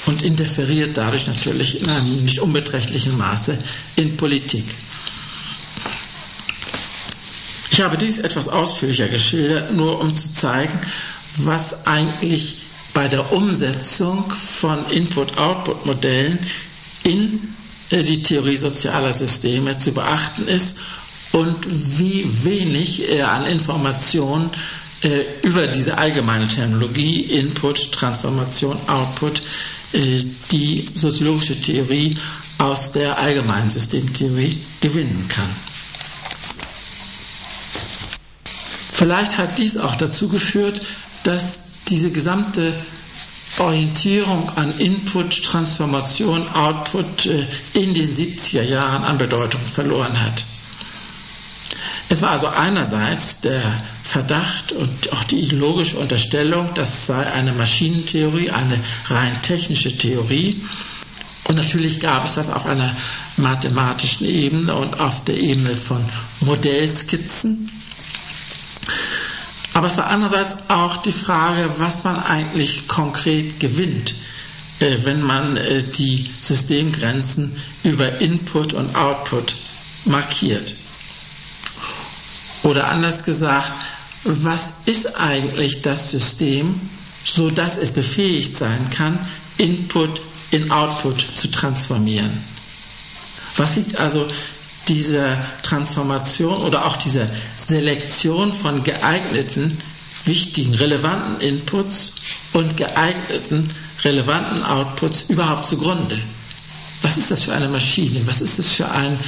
und interferiert dadurch natürlich in einem nicht unbeträchtlichen Maße in Politik. Ich habe dies etwas ausführlicher geschildert, nur um zu zeigen, was eigentlich bei der Umsetzung von Input-Output-Modellen in äh, die Theorie sozialer Systeme zu beachten ist und wie wenig an Informationen äh, über diese allgemeine Terminologie Input, Transformation, Output die soziologische Theorie aus der allgemeinen Systemtheorie gewinnen kann. Vielleicht hat dies auch dazu geführt, dass diese gesamte Orientierung an Input, Transformation, Output äh, in den 70er Jahren an Bedeutung verloren hat. Es war also einerseits der Verdacht und auch die ideologische Unterstellung, das sei eine Maschinentheorie, eine rein technische Theorie. Und natürlich gab es das auf einer mathematischen Ebene und auf der Ebene von Modellskizzen. Aber es war andererseits auch die Frage, was man eigentlich konkret gewinnt, äh, wenn man äh, die Systemgrenzen über Input und Output markiert. Oder anders gesagt, was ist eigentlich das System, so dass es befähigt sein kann, Input in Output zu transformieren? Was liegt also dieser Transformation oder auch dieser Selektion von geeigneten, wichtigen, relevanten Inputs und geeigneten, relevanten Outputs überhaupt zugrunde? Was ist das für eine Maschine? Was ist das für ein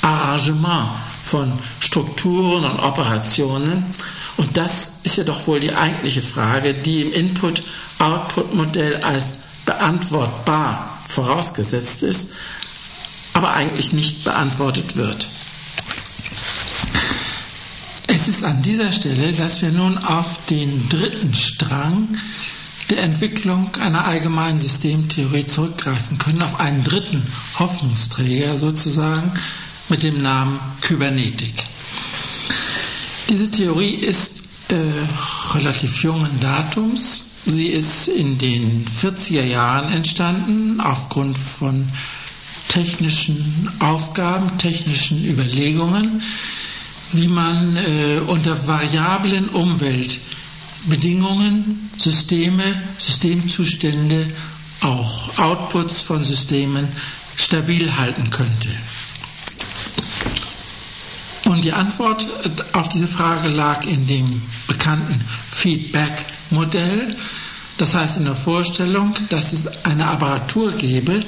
Arrangement von Strukturen und Operationen? Und das ist ja doch wohl die eigentliche Frage, die im Input-Output-Modell als beantwortbar vorausgesetzt ist, aber eigentlich nicht beantwortet wird. Es ist an dieser Stelle, dass wir nun auf den dritten Strang der Entwicklung einer allgemeinen Systemtheorie zurückgreifen können, auf einen dritten Hoffnungsträger sozusagen mit dem Namen Kybernetik. Diese Theorie ist äh, relativ jungen Datums. Sie ist in den 40er Jahren entstanden aufgrund von technischen Aufgaben, technischen Überlegungen, wie man äh, unter variablen Umweltbedingungen Systeme, Systemzustände, auch Outputs von Systemen stabil halten könnte. Und die Antwort auf diese Frage lag in dem bekannten Feedback-Modell. Das heißt in der Vorstellung, dass es eine Apparatur gäbe,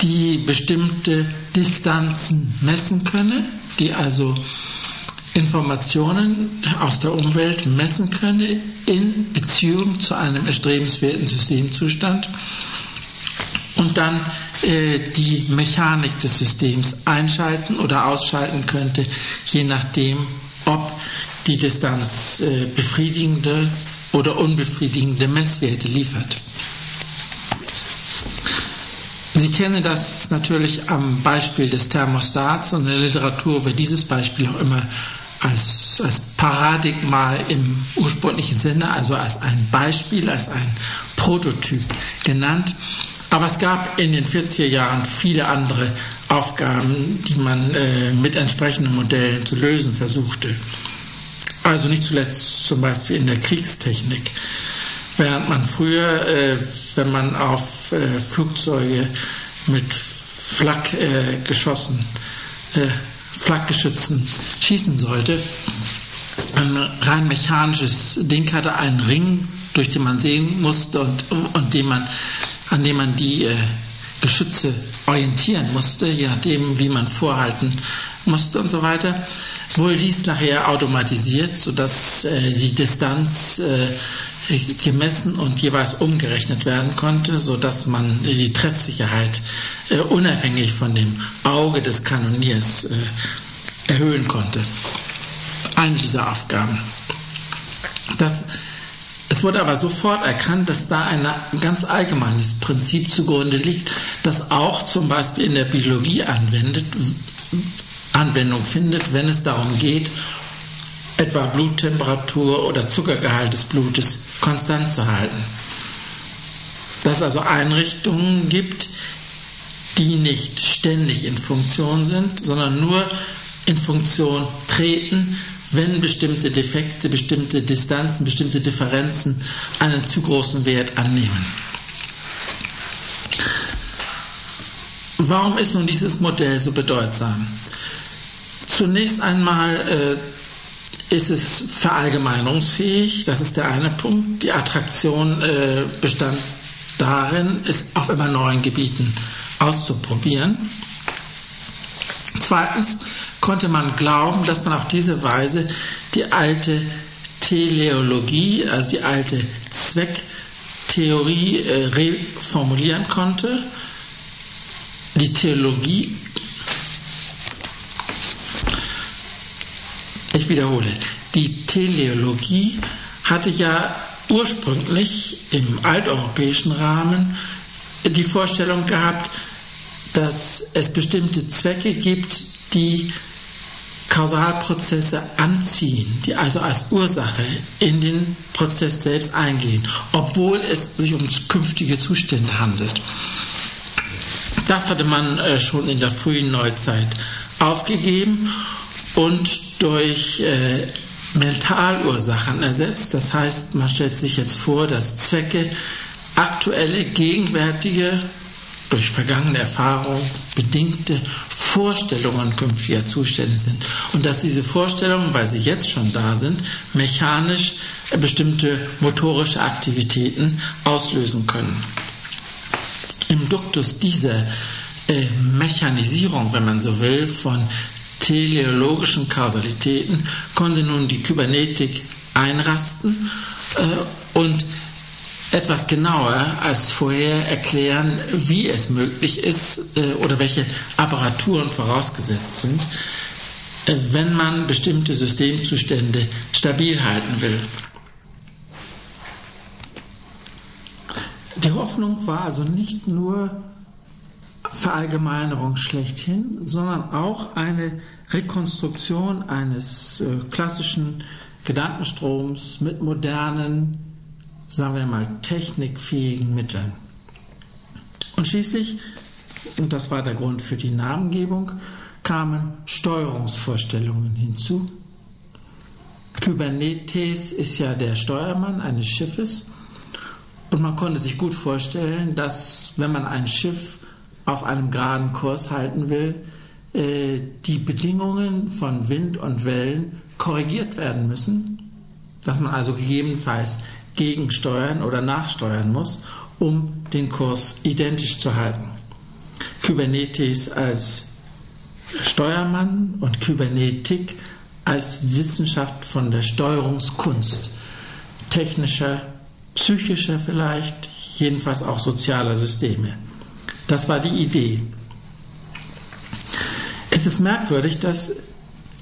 die bestimmte Distanzen messen könne, die also Informationen aus der Umwelt messen könne in Beziehung zu einem erstrebenswerten Systemzustand und dann äh, die Mechanik des Systems einschalten oder ausschalten könnte, je nachdem, ob die Distanz äh, befriedigende oder unbefriedigende Messwerte liefert. Sie kennen das natürlich am Beispiel des Thermostats und in der Literatur wird dieses Beispiel auch immer als, als Paradigma im ursprünglichen Sinne, also als ein Beispiel, als ein Prototyp genannt. Aber es gab in den 40er Jahren viele andere Aufgaben, die man äh, mit entsprechenden Modellen zu lösen versuchte. Also nicht zuletzt zum Beispiel in der Kriegstechnik. Während man früher, äh, wenn man auf äh, Flugzeuge mit Flakgeschossen, äh, Flakgeschützen schießen sollte, ein rein mechanisches Ding hatte, einen Ring, durch den man sehen musste und, und den man an dem man die äh, Geschütze orientieren musste, je nachdem, wie man vorhalten musste und so weiter, wurde dies nachher automatisiert, sodass äh, die Distanz äh, gemessen und jeweils umgerechnet werden konnte, sodass man die Treffsicherheit äh, unabhängig von dem Auge des Kanoniers äh, erhöhen konnte. Eine dieser Aufgaben. Das es wurde aber sofort erkannt, dass da ein ganz allgemeines Prinzip zugrunde liegt, das auch zum Beispiel in der Biologie anwendet, Anwendung findet, wenn es darum geht, etwa Bluttemperatur oder Zuckergehalt des Blutes konstant zu halten. Dass es also Einrichtungen gibt, die nicht ständig in Funktion sind, sondern nur in Funktion treten, wenn bestimmte Defekte, bestimmte Distanzen, bestimmte Differenzen einen zu großen Wert annehmen. Warum ist nun dieses Modell so bedeutsam? Zunächst einmal äh, ist es verallgemeinerungsfähig, das ist der eine Punkt. Die Attraktion äh, bestand darin, es auf immer neuen Gebieten auszuprobieren. Zweitens konnte man glauben, dass man auf diese Weise die alte Teleologie, also die alte Zwecktheorie äh, reformulieren konnte. Die Theologie, ich wiederhole, die Teleologie hatte ja ursprünglich im alteuropäischen Rahmen die Vorstellung gehabt, dass es bestimmte Zwecke gibt, die Kausalprozesse anziehen, die also als Ursache in den Prozess selbst eingehen, obwohl es sich um künftige Zustände handelt. Das hatte man äh, schon in der frühen Neuzeit aufgegeben und durch äh, Mentalursachen ersetzt. Das heißt, man stellt sich jetzt vor, dass Zwecke aktuelle, gegenwärtige durch vergangene Erfahrung bedingte Vorstellungen künftiger Zustände sind. Und dass diese Vorstellungen, weil sie jetzt schon da sind, mechanisch bestimmte motorische Aktivitäten auslösen können. Im Duktus dieser äh, Mechanisierung, wenn man so will, von teleologischen Kausalitäten konnte nun die Kybernetik einrasten äh, und etwas genauer als vorher erklären, wie es möglich ist äh, oder welche Apparaturen vorausgesetzt sind, äh, wenn man bestimmte Systemzustände stabil halten will. Die Hoffnung war also nicht nur Verallgemeinerung schlechthin, sondern auch eine Rekonstruktion eines äh, klassischen Gedankenstroms mit modernen, sagen wir mal, technikfähigen Mitteln. Und schließlich, und das war der Grund für die Namengebung, kamen Steuerungsvorstellungen hinzu. Kubernetes ist ja der Steuermann eines Schiffes und man konnte sich gut vorstellen, dass wenn man ein Schiff auf einem geraden Kurs halten will, äh, die Bedingungen von Wind und Wellen korrigiert werden müssen, dass man also gegebenenfalls gegensteuern oder nachsteuern muss, um den Kurs identisch zu halten. Kubernetes als Steuermann und Kybernetik als Wissenschaft von der Steuerungskunst, technischer, psychischer vielleicht, jedenfalls auch sozialer Systeme. Das war die Idee. Es ist merkwürdig, dass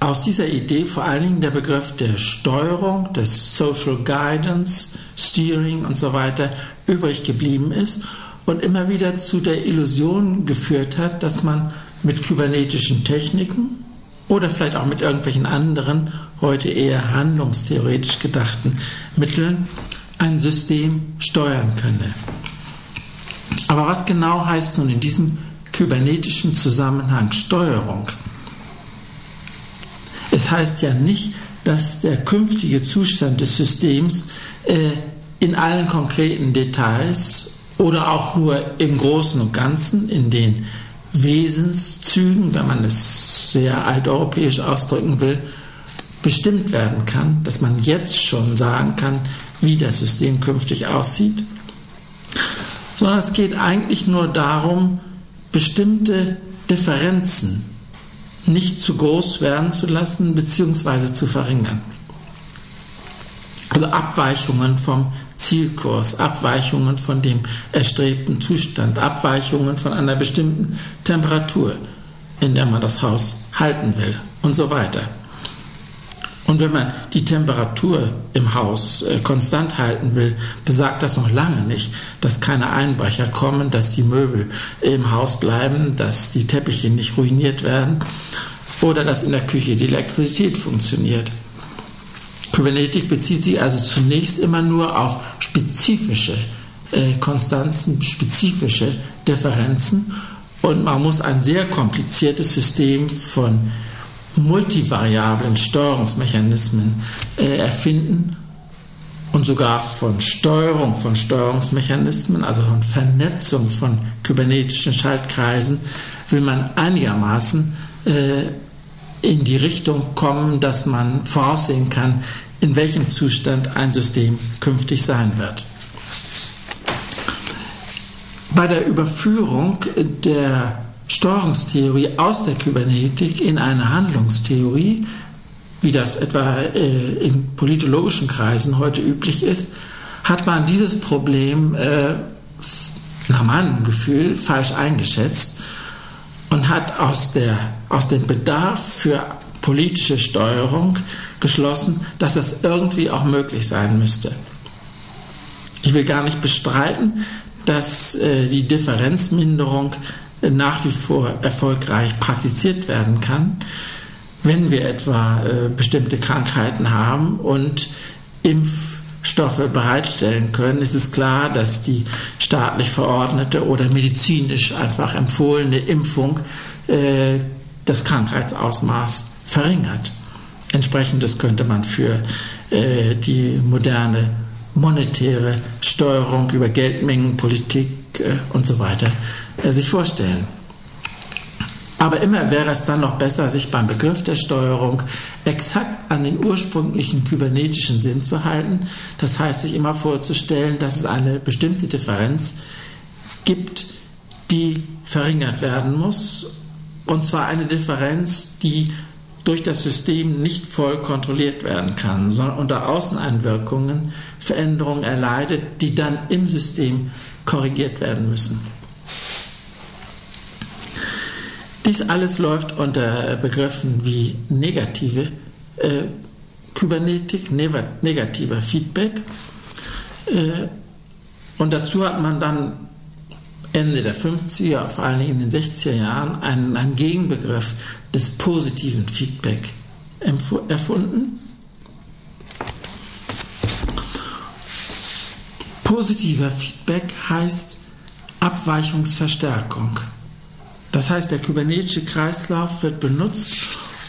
aus dieser Idee vor allen Dingen der Begriff der Steuerung, des Social Guidance, Steering und so weiter übrig geblieben ist und immer wieder zu der Illusion geführt hat, dass man mit kybernetischen Techniken oder vielleicht auch mit irgendwelchen anderen, heute eher handlungstheoretisch gedachten Mitteln ein System steuern könne. Aber was genau heißt nun in diesem kybernetischen Zusammenhang Steuerung? Es heißt ja nicht, dass der künftige Zustand des Systems äh, in allen konkreten Details oder auch nur im Großen und Ganzen in den Wesenszügen, wenn man es sehr alteuropäisch ausdrücken will, bestimmt werden kann, dass man jetzt schon sagen kann, wie das System künftig aussieht, sondern es geht eigentlich nur darum, bestimmte Differenzen nicht zu groß werden zu lassen bzw. zu verringern. Also Abweichungen vom Zielkurs, Abweichungen von dem erstrebten Zustand, Abweichungen von einer bestimmten Temperatur, in der man das Haus halten will und so weiter. Und wenn man die Temperatur im Haus äh, konstant halten will, besagt das noch lange nicht, dass keine Einbrecher kommen, dass die Möbel im Haus bleiben, dass die Teppiche nicht ruiniert werden oder dass in der Küche die Elektrizität funktioniert. Kybernetik bezieht sich also zunächst immer nur auf spezifische äh, Konstanzen, spezifische Differenzen und man muss ein sehr kompliziertes System von multivariablen Steuerungsmechanismen äh, erfinden und sogar von Steuerung von Steuerungsmechanismen, also von Vernetzung von kybernetischen Schaltkreisen, will man einigermaßen äh, in die Richtung kommen, dass man voraussehen kann, in welchem Zustand ein System künftig sein wird. Bei der Überführung der Steuerungstheorie aus der Kybernetik in eine Handlungstheorie, wie das etwa äh, in politologischen Kreisen heute üblich ist, hat man dieses Problem äh, nach meinem Gefühl falsch eingeschätzt und hat aus, der, aus dem Bedarf für politische Steuerung geschlossen, dass das irgendwie auch möglich sein müsste. Ich will gar nicht bestreiten, dass äh, die Differenzminderung nach wie vor erfolgreich praktiziert werden kann, wenn wir etwa äh, bestimmte Krankheiten haben und Impfstoffe bereitstellen können, ist es klar, dass die staatlich verordnete oder medizinisch einfach empfohlene Impfung äh, das Krankheitsausmaß verringert. Entsprechendes könnte man für äh, die moderne monetäre Steuerung über Geldmengenpolitik und so weiter äh, sich vorstellen. Aber immer wäre es dann noch besser, sich beim Begriff der Steuerung exakt an den ursprünglichen kybernetischen Sinn zu halten. Das heißt, sich immer vorzustellen, dass es eine bestimmte Differenz gibt, die verringert werden muss. Und zwar eine Differenz, die durch das System nicht voll kontrolliert werden kann, sondern unter Außeneinwirkungen Veränderungen erleidet, die dann im System korrigiert werden müssen. Dies alles läuft unter Begriffen wie negative äh, Kybernetik, negativer Feedback. Äh, und dazu hat man dann Ende der 50er, vor allem in den 60er Jahren, einen, einen Gegenbegriff des positiven Feedback erfunden. Positiver Feedback heißt Abweichungsverstärkung. Das heißt, der kybernetische Kreislauf wird benutzt,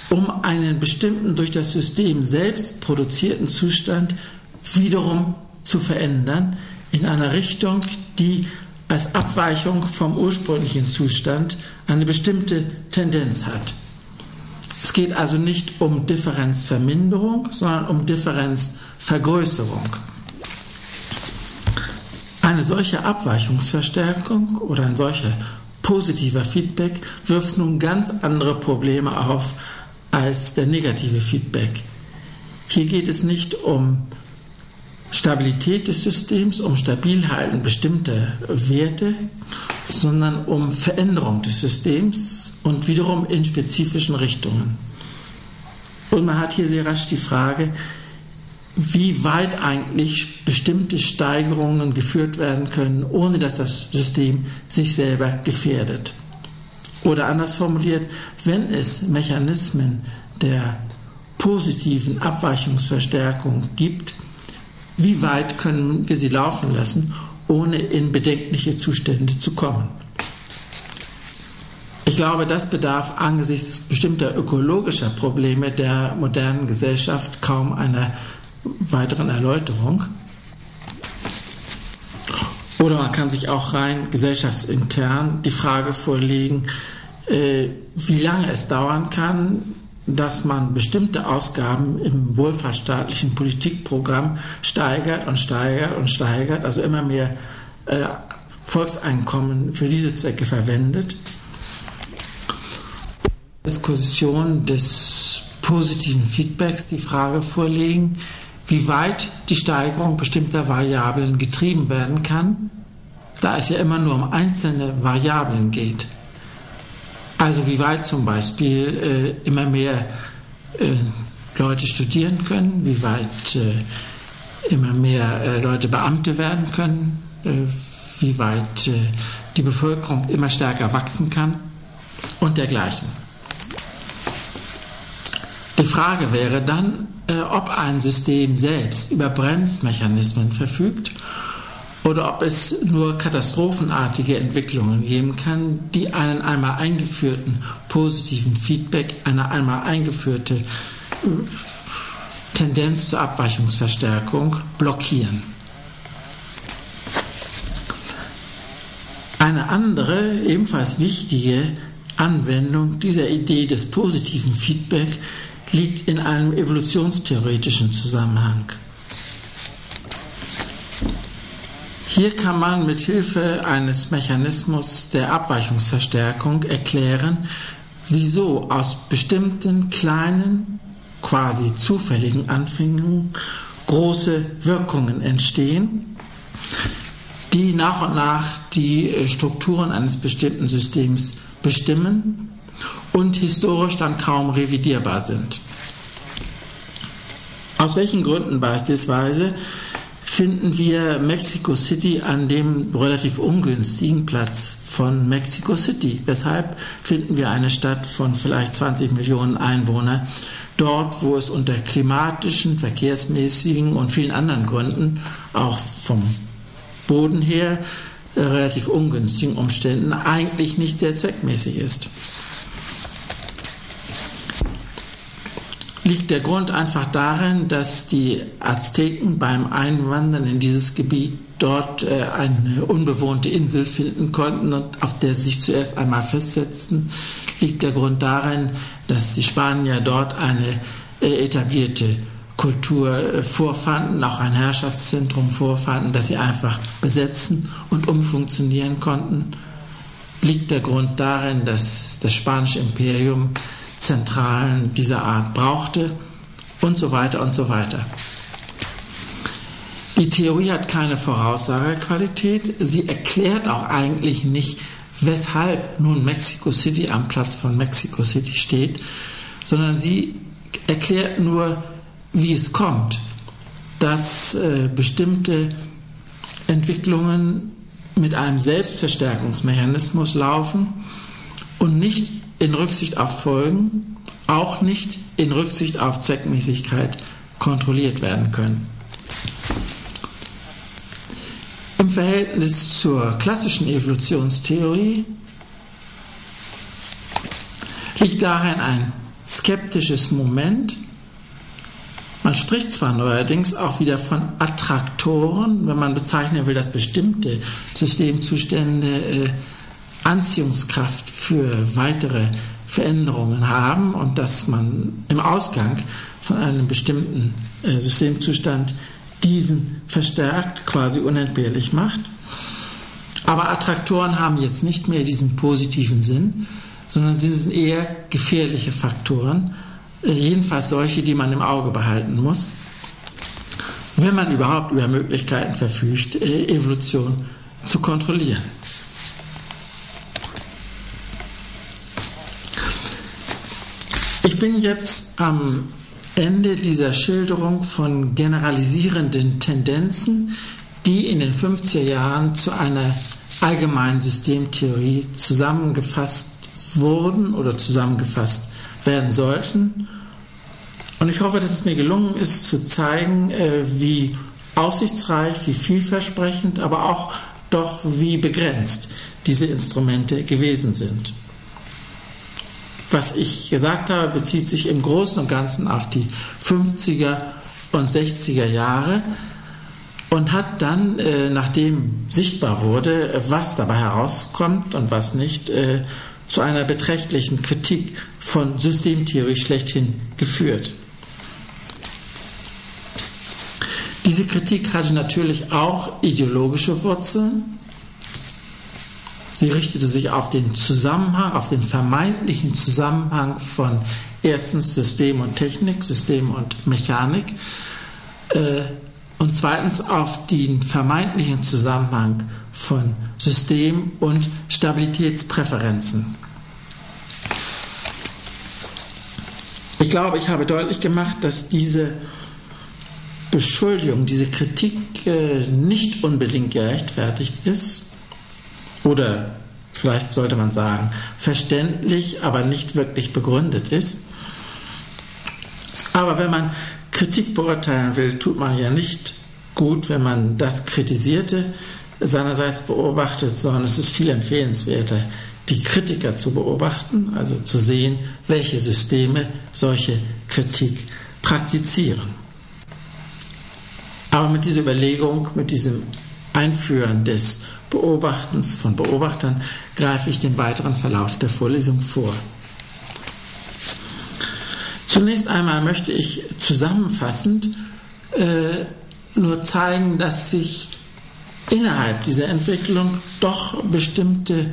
um einen bestimmten durch das System selbst produzierten Zustand wiederum zu verändern in einer Richtung, die als Abweichung vom ursprünglichen Zustand eine bestimmte Tendenz hat. Es geht also nicht um Differenzverminderung, sondern um Differenzvergrößerung. Eine solche Abweichungsverstärkung oder ein solcher positiver Feedback wirft nun ganz andere Probleme auf als der negative Feedback. Hier geht es nicht um Stabilität des Systems, um Stabilhalten bestimmter Werte, sondern um Veränderung des Systems und wiederum in spezifischen Richtungen. Und man hat hier sehr rasch die Frage, wie weit eigentlich bestimmte Steigerungen geführt werden können, ohne dass das System sich selber gefährdet. Oder anders formuliert, wenn es Mechanismen der positiven Abweichungsverstärkung gibt, wie weit können wir sie laufen lassen, ohne in bedenkliche Zustände zu kommen. Ich glaube, das bedarf angesichts bestimmter ökologischer Probleme der modernen Gesellschaft kaum einer weiteren Erläuterung. Oder man kann sich auch rein gesellschaftsintern die Frage vorlegen, äh, wie lange es dauern kann, dass man bestimmte Ausgaben im wohlfahrtsstaatlichen Politikprogramm steigert und steigert und steigert, also immer mehr äh, Volkseinkommen für diese Zwecke verwendet. Diskussion des positiven Feedbacks die Frage vorlegen, wie weit die Steigerung bestimmter Variablen getrieben werden kann, da es ja immer nur um einzelne Variablen geht. Also wie weit zum Beispiel äh, immer mehr äh, Leute studieren können, wie weit äh, immer mehr äh, Leute Beamte werden können, äh, wie weit äh, die Bevölkerung immer stärker wachsen kann und dergleichen. Die Frage wäre dann, ob ein System selbst über Bremsmechanismen verfügt oder ob es nur katastrophenartige Entwicklungen geben kann, die einen einmal eingeführten positiven Feedback, eine einmal eingeführte äh, Tendenz zur Abweichungsverstärkung blockieren. Eine andere, ebenfalls wichtige Anwendung dieser Idee des positiven Feedback liegt in einem evolutionstheoretischen Zusammenhang. Hier kann man mit Hilfe eines Mechanismus der Abweichungsverstärkung erklären, wieso aus bestimmten kleinen, quasi zufälligen Anfängen große Wirkungen entstehen, die nach und nach die Strukturen eines bestimmten Systems bestimmen und historisch dann kaum revidierbar sind. Aus welchen Gründen beispielsweise finden wir Mexico City an dem relativ ungünstigen Platz von Mexico City. Weshalb finden wir eine Stadt von vielleicht 20 Millionen Einwohnern dort, wo es unter klimatischen, verkehrsmäßigen und vielen anderen Gründen, auch vom Boden her, äh, relativ ungünstigen Umständen eigentlich nicht sehr zweckmäßig ist. Liegt der Grund einfach darin, dass die Azteken beim Einwandern in dieses Gebiet dort äh, eine unbewohnte Insel finden konnten und auf der sie sich zuerst einmal festsetzten, liegt der Grund darin, dass die Spanier dort eine äh, etablierte Kultur äh, vorfanden, auch ein Herrschaftszentrum vorfanden, das sie einfach besetzen und umfunktionieren konnten, liegt der Grund darin, dass das spanische Imperium Zentralen dieser Art brauchte und so weiter und so weiter. Die Theorie hat keine Voraussagequalität. Sie erklärt auch eigentlich nicht, weshalb nun Mexico City am Platz von Mexico City steht, sondern sie erklärt nur, wie es kommt, dass äh, bestimmte Entwicklungen mit einem Selbstverstärkungsmechanismus laufen und nicht in Rücksicht auf Folgen, auch nicht in Rücksicht auf Zweckmäßigkeit kontrolliert werden können. Im Verhältnis zur klassischen Evolutionstheorie liegt darin ein skeptisches Moment. Man spricht zwar neuerdings auch wieder von Attraktoren, wenn man bezeichnen will, dass bestimmte Systemzustände äh, Anziehungskraft für weitere Veränderungen haben und dass man im Ausgang von einem bestimmten äh, Systemzustand diesen verstärkt, quasi unentbehrlich macht. Aber Attraktoren haben jetzt nicht mehr diesen positiven Sinn, sondern sie sind eher gefährliche Faktoren, äh, jedenfalls solche, die man im Auge behalten muss, wenn man überhaupt über Möglichkeiten verfügt, äh, Evolution zu kontrollieren. Ich bin jetzt am Ende dieser Schilderung von generalisierenden Tendenzen, die in den 50er Jahren zu einer allgemeinen Systemtheorie zusammengefasst wurden oder zusammengefasst werden sollten. Und ich hoffe, dass es mir gelungen ist, zu zeigen, äh, wie aussichtsreich, wie vielversprechend, aber auch doch wie begrenzt diese Instrumente gewesen sind. Was ich gesagt habe, bezieht sich im Großen und Ganzen auf die 50er und 60er Jahre und hat dann, äh, nachdem sichtbar wurde, was dabei herauskommt und was nicht, äh, zu einer beträchtlichen Kritik von Systemtheorie schlechthin geführt. Diese Kritik hatte natürlich auch ideologische Wurzeln. Sie richtete sich auf den Zusammenhang, auf den vermeintlichen Zusammenhang von erstens System und Technik, System und Mechanik äh, und zweitens auf den vermeintlichen Zusammenhang von System und Stabilitätspräferenzen. Ich glaube, ich habe deutlich gemacht, dass diese Beschuldigung, diese Kritik äh, nicht unbedingt gerechtfertigt ist oder vielleicht sollte man sagen, verständlich, aber nicht wirklich begründet ist. Aber wenn man Kritik beurteilen will, tut man ja nicht gut, wenn man das Kritisierte seinerseits beobachtet, sondern es ist viel empfehlenswerter, die Kritiker zu beobachten, also zu sehen, welche Systeme solche Kritik praktizieren. Aber mit dieser Überlegung, mit diesem Einführen des Beobachtens von Beobachtern greife ich den weiteren Verlauf der Vorlesung vor. Zunächst einmal möchte ich zusammenfassend äh, nur zeigen, dass sich innerhalb dieser Entwicklung doch bestimmte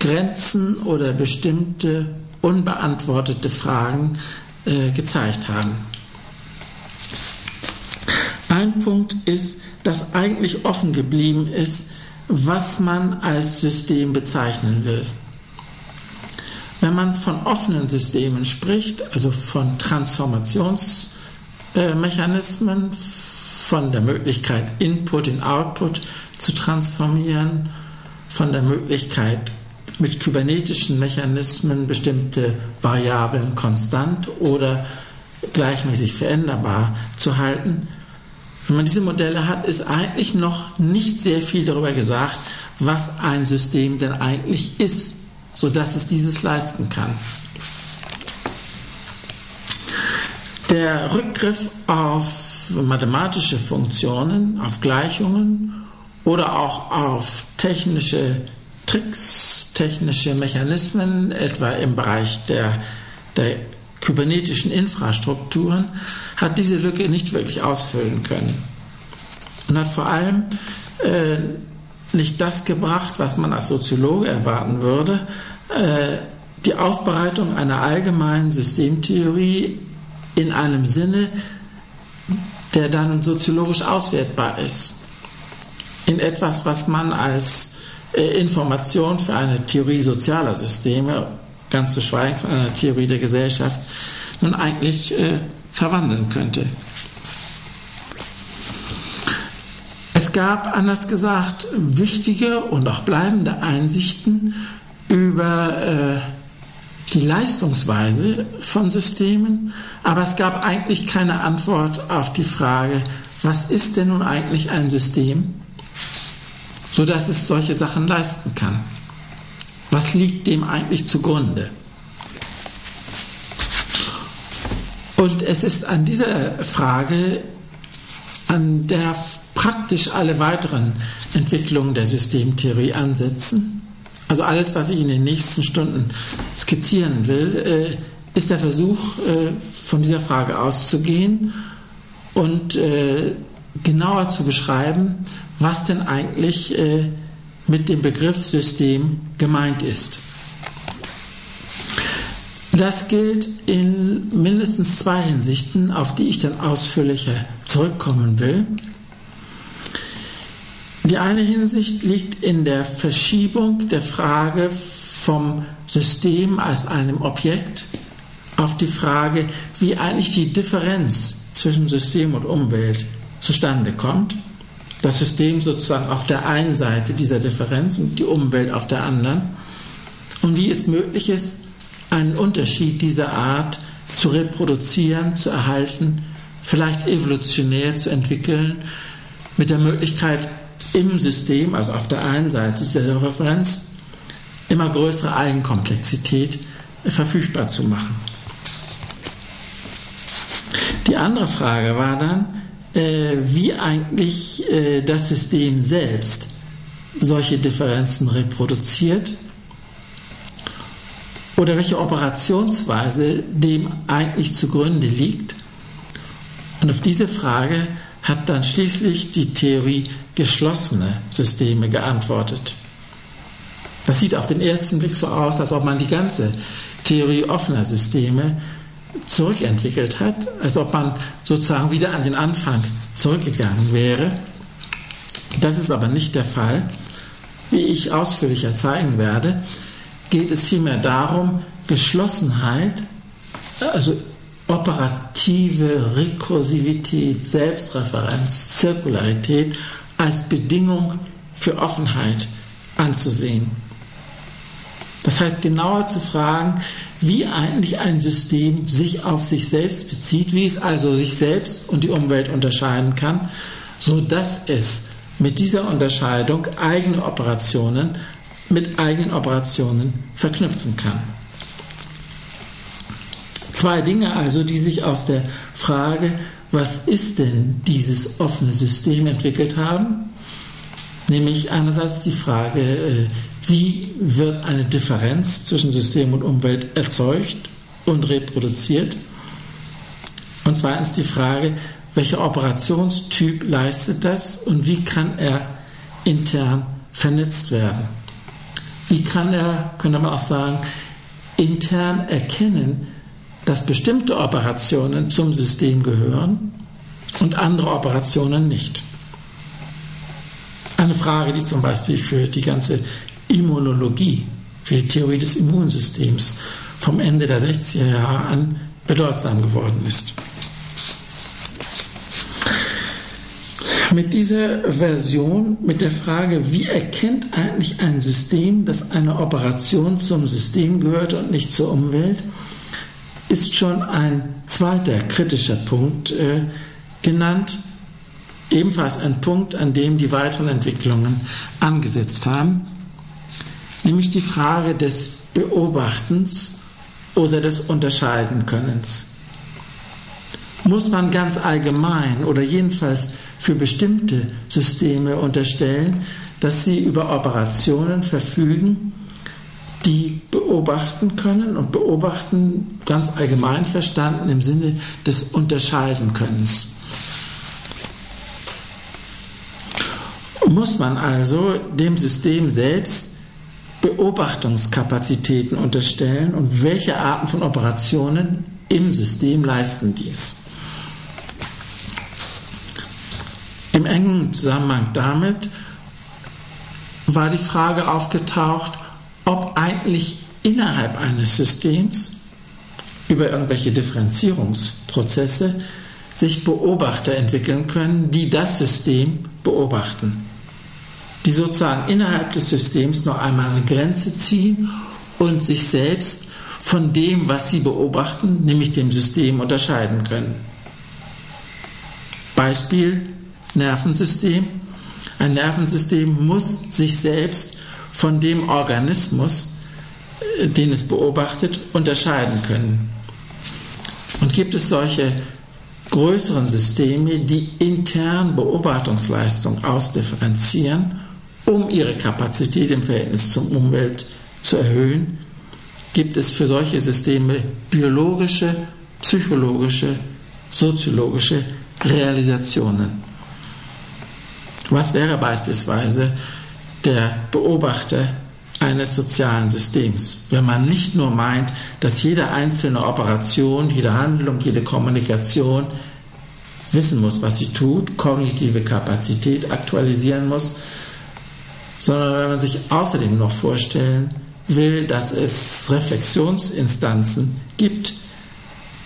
Grenzen oder bestimmte unbeantwortete Fragen äh, gezeigt haben. Ein Punkt ist, dass eigentlich offen geblieben ist, was man als System bezeichnen will. Wenn man von offenen Systemen spricht, also von Transformationsmechanismen, von der Möglichkeit, Input in Output zu transformieren, von der Möglichkeit, mit kybernetischen Mechanismen bestimmte Variablen konstant oder gleichmäßig veränderbar zu halten, wenn man diese Modelle hat, ist eigentlich noch nicht sehr viel darüber gesagt, was ein System denn eigentlich ist, sodass es dieses leisten kann. Der Rückgriff auf mathematische Funktionen, auf Gleichungen oder auch auf technische Tricks, technische Mechanismen, etwa im Bereich der, der kybernetischen Infrastrukturen, hat diese Lücke nicht wirklich ausfüllen können und hat vor allem äh, nicht das gebracht, was man als Soziologe erwarten würde, äh, die Aufbereitung einer allgemeinen Systemtheorie in einem Sinne, der dann soziologisch auswertbar ist. In etwas, was man als äh, Information für eine Theorie sozialer Systeme, ganz zu schweigen von einer Theorie der Gesellschaft, nun eigentlich äh, verwandeln könnte. Es gab, anders gesagt, wichtige und auch bleibende Einsichten über äh, die Leistungsweise von Systemen, aber es gab eigentlich keine Antwort auf die Frage, was ist denn nun eigentlich ein System, sodass es solche Sachen leisten kann? Was liegt dem eigentlich zugrunde? Und es ist an dieser Frage, an der praktisch alle weiteren Entwicklungen der Systemtheorie ansetzen, also alles, was ich in den nächsten Stunden skizzieren will, äh, ist der Versuch, äh, von dieser Frage auszugehen und äh, genauer zu beschreiben, was denn eigentlich mit dem Begriff System gemeint ist. Das gilt in mindestens zwei Hinsichten, auf die ich dann ausführlicher zurückkommen will. Die eine Hinsicht liegt in der Verschiebung der Frage vom System als einem Objekt auf die Frage, wie eigentlich die Differenz zwischen System und Umwelt zustande kommt. Das System sozusagen auf der einen Seite dieser Differenz und die Umwelt auf der anderen. Und wie es möglich ist, einen Unterschied dieser Art zu reproduzieren, zu erhalten, vielleicht evolutionär zu entwickeln, mit der Möglichkeit, im System, also auf der einen Seite dieser Referenz, immer größere Eigenkomplexität verfügbar zu machen. Die andere Frage war dann, wie eigentlich äh, das System selbst solche Differenzen reproduziert oder welche Operationsweise dem eigentlich zugrunde liegt. Und auf diese Frage hat dann schließlich die Theorie geschlossene Systeme geantwortet. Das sieht auf den ersten Blick so aus, als ob man die ganze Theorie offener Systeme zurückentwickelt hat, als ob man sozusagen wieder an den Anfang zurückgegangen wäre. Das ist aber nicht der Fall. Wie ich ausführlicher zeigen werde, geht es vielmehr darum, Geschlossenheit, also operative Rekursivität, Selbstreferenz, Zirkularität als Bedingung für Offenheit anzusehen. Das heißt, genauer zu fragen, wie eigentlich ein System sich auf sich selbst bezieht, wie es also sich selbst und die Umwelt unterscheiden kann, so dass es mit dieser Unterscheidung eigene Operationen mit eigenen Operationen verknüpfen kann. Zwei Dinge also, die sich aus der Frage, was ist denn dieses offene System entwickelt haben, nämlich einerseits die Frage, äh, wie wird eine Differenz zwischen System und Umwelt erzeugt und reproduziert, und zweitens die Frage, welcher Operationstyp leistet das und wie kann er intern vernetzt werden. Wie kann er, könnte man auch sagen, intern erkennen, dass bestimmte Operationen zum System gehören und andere Operationen nicht. Eine Frage, die zum Beispiel für die ganze Immunologie, für die Theorie des Immunsystems vom Ende der 60er Jahre an bedeutsam geworden ist. Mit dieser Version, mit der Frage, wie erkennt eigentlich ein System, dass eine Operation zum System gehört und nicht zur Umwelt, ist schon ein zweiter kritischer Punkt äh, genannt, ebenfalls ein Punkt, an dem die weiteren Entwicklungen angesetzt haben, nämlich die Frage des Beobachtens oder des Unterscheidenkönnens. Muss man ganz allgemein oder jedenfalls für bestimmte Systeme unterstellen, dass sie über Operationen verfügen, die beobachten können und beobachten ganz allgemein verstanden im Sinne des Unterscheidenkönnens. Muss man also dem System selbst Beobachtungskapazitäten unterstellen und welche Arten von Operationen im System leisten dies? Im engen Zusammenhang damit war die Frage aufgetaucht, ob eigentlich innerhalb eines Systems über irgendwelche Differenzierungsprozesse sich Beobachter entwickeln können, die das System beobachten, die sozusagen innerhalb des Systems noch einmal eine Grenze ziehen und sich selbst von dem, was sie beobachten, nämlich dem System, unterscheiden können. Beispiel Nervensystem. Ein Nervensystem muss sich selbst von dem Organismus, äh, den es beobachtet, unterscheiden können. Und gibt es solche größeren Systeme, die intern Beobachtungsleistung ausdifferenzieren, um ihre Kapazität im Verhältnis zur Umwelt zu erhöhen, gibt es für solche Systeme biologische, psychologische, soziologische Realisationen. Was wäre beispielsweise der Beobachter eines sozialen Systems, wenn man nicht nur meint, dass jede einzelne Operation, jede Handlung, jede Kommunikation wissen muss, was sie tut, kognitive Kapazität aktualisieren muss, sondern wenn man sich außerdem noch vorstellen will, dass es Reflexionsinstanzen gibt,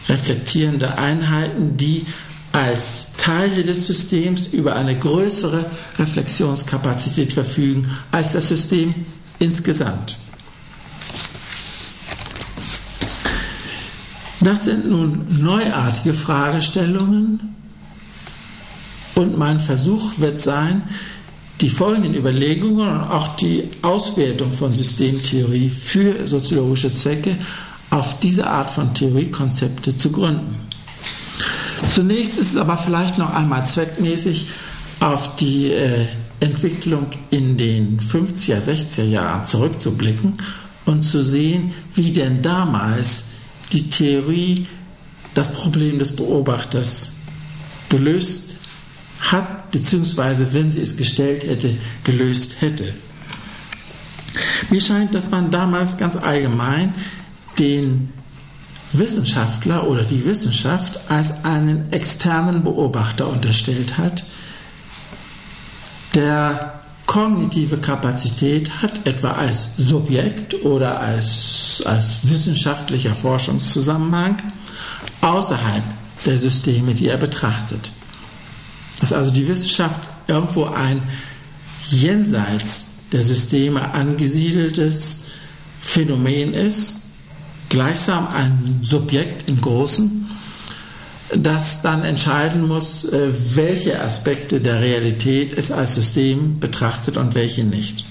reflektierende Einheiten, die als Teile des Systems über eine größere Reflexionskapazität verfügen als das System insgesamt. Das sind nun neuartige Fragestellungen und mein Versuch wird sein, die folgenden Überlegungen und auch die Auswertung von Systemtheorie für soziologische Zwecke auf diese Art von Theoriekonzepte zu gründen. Zunächst ist es aber vielleicht noch einmal zweckmäßig auf die äh, Entwicklung in den 50er, 60er Jahren zurückzublicken und zu sehen, wie denn damals die Theorie das Problem des Beobachters gelöst hat, beziehungsweise wenn sie es gestellt hätte, gelöst hätte. Mir scheint, dass man damals ganz allgemein den Wissenschaftler oder die Wissenschaft als einen externen Beobachter unterstellt hat, der kognitive Kapazität hat, etwa als Subjekt oder als, als wissenschaftlicher Forschungszusammenhang, außerhalb der Systeme, die er betrachtet. Dass also die Wissenschaft irgendwo ein jenseits der Systeme angesiedeltes Phänomen ist, gleichsam ein Subjekt im Großen, das dann entscheiden muss, äh, welche Aspekte der Realität es als System betrachtet und welche nicht.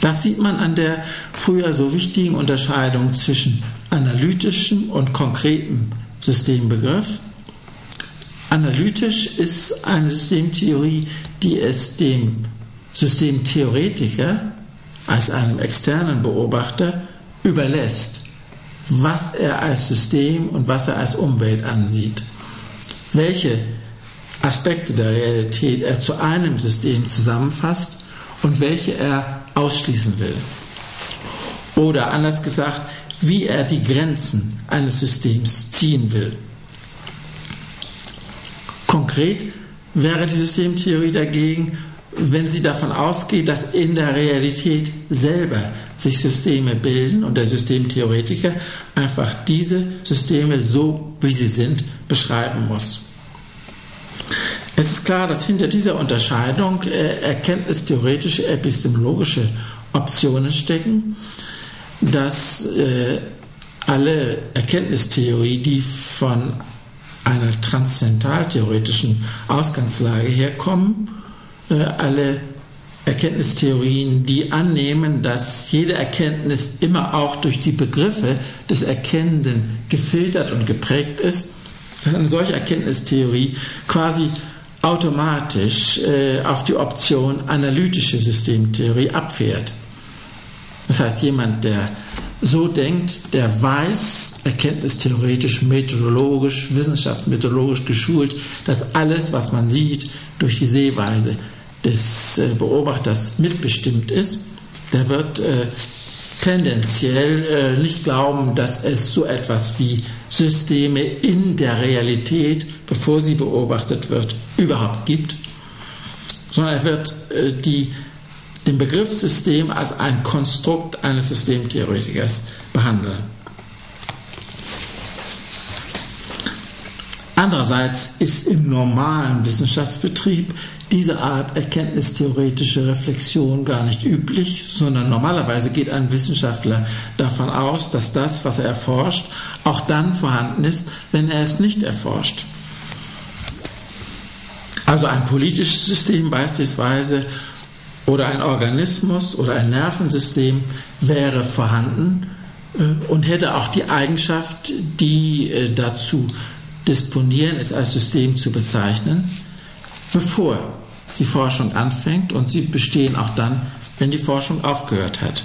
Das sieht man an der früher so wichtigen Unterscheidung zwischen analytischem und konkretem Systembegriff. Analytisch ist eine Systemtheorie, die es dem Systemtheoretiker als einem externen Beobachter überlässt, was er als System und was er als Umwelt ansieht, welche Aspekte der Realität er zu einem System zusammenfasst und welche er ausschließen will. Oder anders gesagt, wie er die Grenzen eines Systems ziehen will. Konkret wäre die Systemtheorie dagegen, wenn sie davon ausgeht, dass in der Realität selber sich Systeme bilden und der Systemtheoretiker einfach diese Systeme so, wie sie sind, beschreiben muss. Es ist klar, dass hinter dieser Unterscheidung äh, erkenntnistheoretische, epistemologische Optionen stecken, dass äh, alle Erkenntnistheorie, die von einer transzendentaltheoretischen Ausgangslage herkommen, äh, alle Erkenntnistheorien, die annehmen, dass jede Erkenntnis immer auch durch die Begriffe des Erkennenden gefiltert und geprägt ist, dass eine solche Erkenntnistheorie quasi automatisch äh, auf die Option analytische Systemtheorie abfährt. Das heißt, jemand, der so denkt, der weiß, erkenntnistheoretisch, methodologisch, wissenschaftsmethodologisch geschult, dass alles, was man sieht, durch die Sehweise des äh, Beobachters mitbestimmt ist, der wird äh, tendenziell äh, nicht glauben, dass es so etwas wie Systeme in der Realität, bevor sie beobachtet wird, überhaupt gibt, sondern er wird äh, die, den Begriff System als ein Konstrukt eines Systemtheoretikers behandeln. Andererseits ist im normalen Wissenschaftsbetrieb diese Art erkenntnistheoretische Reflexion gar nicht üblich, sondern normalerweise geht ein Wissenschaftler davon aus, dass das, was er erforscht, auch dann vorhanden ist, wenn er es nicht erforscht. Also ein politisches System beispielsweise oder ein Organismus oder ein Nervensystem wäre vorhanden äh, und hätte auch die Eigenschaft, die äh, dazu disponieren, es als System zu bezeichnen, bevor die Forschung anfängt und sie bestehen auch dann, wenn die Forschung aufgehört hat.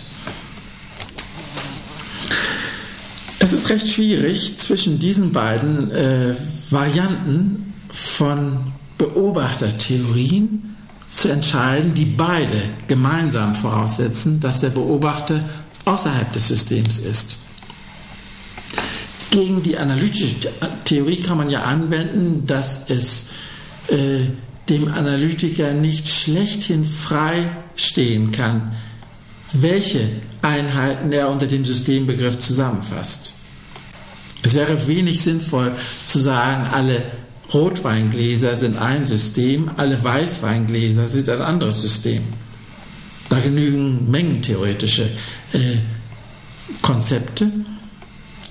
Es ist recht schwierig zwischen diesen beiden äh, Varianten von Beobachtertheorien zu entscheiden, die beide gemeinsam voraussetzen, dass der Beobachter außerhalb des Systems ist. Gegen die analytische Theorie kann man ja anwenden, dass es äh, dem Analytiker nicht schlechthin frei stehen kann, welche Einheiten er unter dem Systembegriff zusammenfasst. Es wäre wenig sinnvoll zu sagen, alle Rotweingläser sind ein System, alle Weißweingläser sind ein anderes System. Da genügen mengentheoretische äh, Konzepte.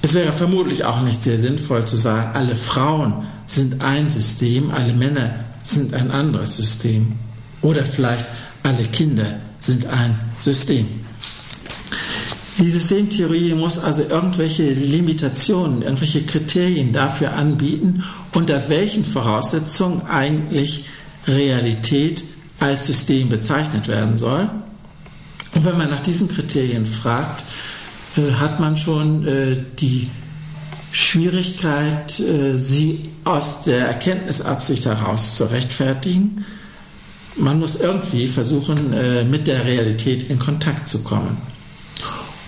Es wäre vermutlich auch nicht sehr sinnvoll zu sagen, alle Frauen sind ein System, alle Männer sind ein anderes System. Oder vielleicht alle Kinder sind ein System. Die Systemtheorie muss also irgendwelche Limitationen, irgendwelche Kriterien dafür anbieten, unter welchen Voraussetzungen eigentlich Realität als System bezeichnet werden soll. Und wenn man nach diesen Kriterien fragt, äh, hat man schon äh, die Schwierigkeit, äh, sie aus der Erkenntnisabsicht heraus zu rechtfertigen. Man muss irgendwie versuchen, mit der Realität in Kontakt zu kommen.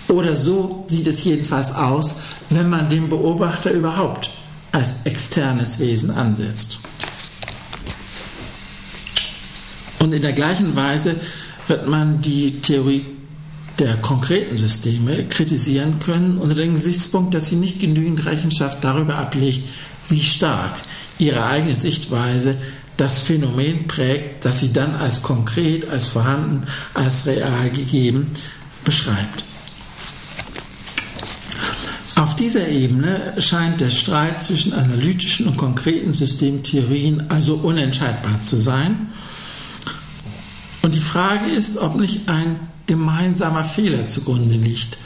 Oder so sieht es jedenfalls aus, wenn man den Beobachter überhaupt als externes Wesen ansetzt. Und in der gleichen Weise wird man die Theorie der konkreten Systeme kritisieren können unter dem Gesichtspunkt, dass sie nicht genügend Rechenschaft darüber ablegt, wie stark ihre eigene Sichtweise das Phänomen prägt, das sie dann als konkret, als vorhanden, als real gegeben beschreibt. Auf dieser Ebene scheint der Streit zwischen analytischen und konkreten Systemtheorien also unentscheidbar zu sein. Und die Frage ist, ob nicht ein gemeinsamer Fehler zugrunde liegt.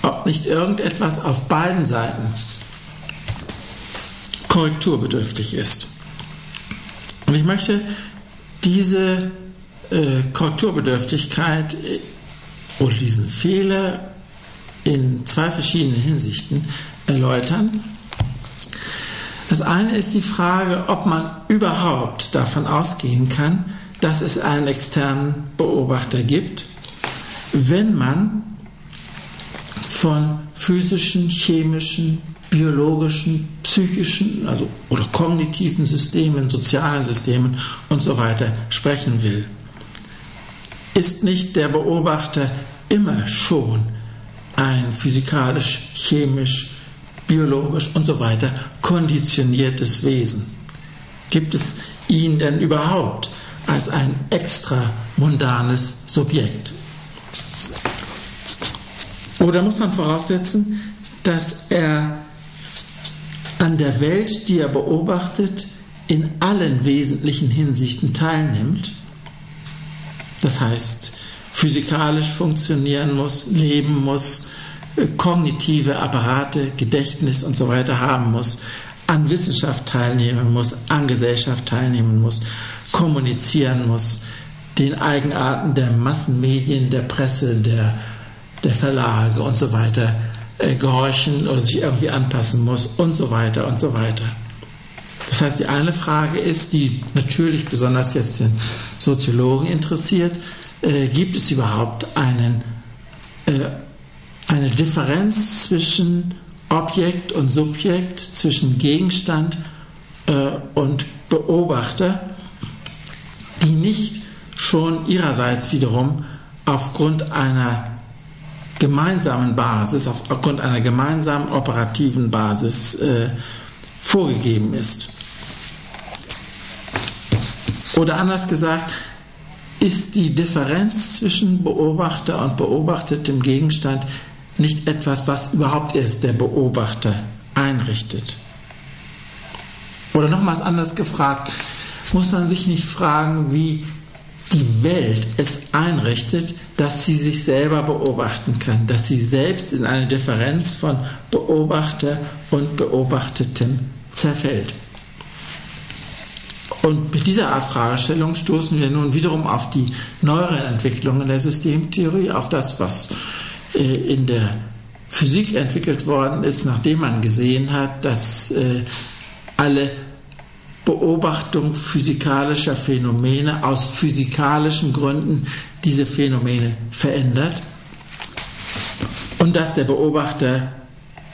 Ob nicht irgendetwas auf beiden Seiten korrekturbedürftig ist. Und ich möchte diese äh, Korrekturbedürftigkeit äh, oder diesen Fehler in zwei verschiedenen Hinsichten erläutern. Das eine ist die Frage, ob man überhaupt davon ausgehen kann, dass es einen externen Beobachter gibt wenn man von physischen, chemischen, biologischen, psychischen also, oder kognitiven Systemen, sozialen Systemen und so weiter sprechen will. Ist nicht der Beobachter immer schon ein physikalisch, chemisch, biologisch und so weiter konditioniertes Wesen? Gibt es ihn denn überhaupt als ein extra mundanes Subjekt? Oder muss man voraussetzen, dass er an der Welt, die er beobachtet, in allen wesentlichen Hinsichten teilnimmt? Das heißt, physikalisch funktionieren muss, leben muss, äh, kognitive Apparate, Gedächtnis und so weiter haben muss, an Wissenschaft teilnehmen muss, an Gesellschaft teilnehmen muss, kommunizieren muss, den Eigenarten der Massenmedien, der Presse, der der Verlage und so weiter äh, gehorchen oder sich irgendwie anpassen muss und so weiter und so weiter. Das heißt, die eine Frage ist, die natürlich besonders jetzt den Soziologen interessiert, äh, gibt es überhaupt einen, äh, eine Differenz zwischen Objekt und Subjekt, zwischen Gegenstand äh, und Beobachter, die nicht schon ihrerseits wiederum aufgrund einer gemeinsamen Basis, aufgrund einer gemeinsamen operativen Basis äh, vorgegeben ist. Oder anders gesagt, ist die Differenz zwischen Beobachter und beobachtetem Gegenstand nicht etwas, was überhaupt erst der Beobachter einrichtet. Oder nochmals anders gefragt, muss man sich nicht fragen, wie die Welt es einrichtet, dass sie sich selber beobachten kann, dass sie selbst in eine Differenz von Beobachter und Beobachtetem zerfällt. Und mit dieser Art Fragestellung stoßen wir nun wiederum auf die neueren Entwicklungen der Systemtheorie, auf das, was äh, in der Physik entwickelt worden ist, nachdem man gesehen hat, dass äh, alle Beobachtung physikalischer Phänomene aus physikalischen Gründen diese Phänomene verändert. Und dass der Beobachter